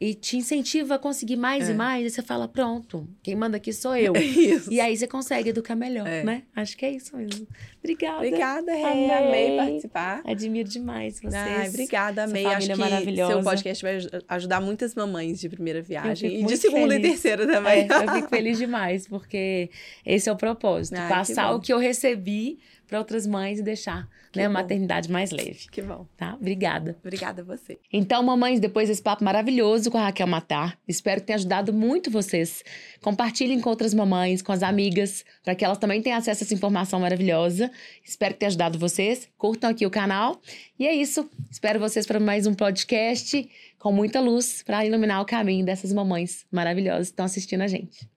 Speaker 1: E te incentiva a conseguir mais
Speaker 3: É.
Speaker 1: e mais. E você fala, pronto, quem manda aqui sou eu.
Speaker 3: É isso.
Speaker 1: e aí você consegue educar melhor,
Speaker 3: É.
Speaker 1: né? Acho que é isso mesmo. Obrigada.
Speaker 3: Obrigada, Rê.
Speaker 1: Amei.
Speaker 3: Amei participar.
Speaker 1: Admiro demais vocês.
Speaker 3: Ai, obrigada, amei. Acho que seu podcast vai aj- ajudar muitas mamães de primeira viagem. E de segunda e
Speaker 1: feliz.
Speaker 3: terceira também.
Speaker 1: É, eu fico feliz demais, porque esse é o propósito.
Speaker 3: Ai, que
Speaker 1: passar
Speaker 3: bom.
Speaker 1: o que eu recebi para outras mães e deixar
Speaker 3: Que
Speaker 1: né, a maternidade mais leve,
Speaker 3: Que bom.
Speaker 1: tá? Obrigada.
Speaker 3: Obrigada a você.
Speaker 1: Então, mamães, depois desse papo maravilhoso com a Raquel Matar, espero que tenha ajudado muito vocês. Compartilhem com outras mamães, com as amigas, para que elas também tenham acesso a essa informação maravilhosa. Espero que tenha ajudado vocês. Curtam aqui o canal. E é isso. Espero vocês para mais um podcast com muita luz para iluminar o caminho dessas mamães maravilhosas que estão assistindo a gente.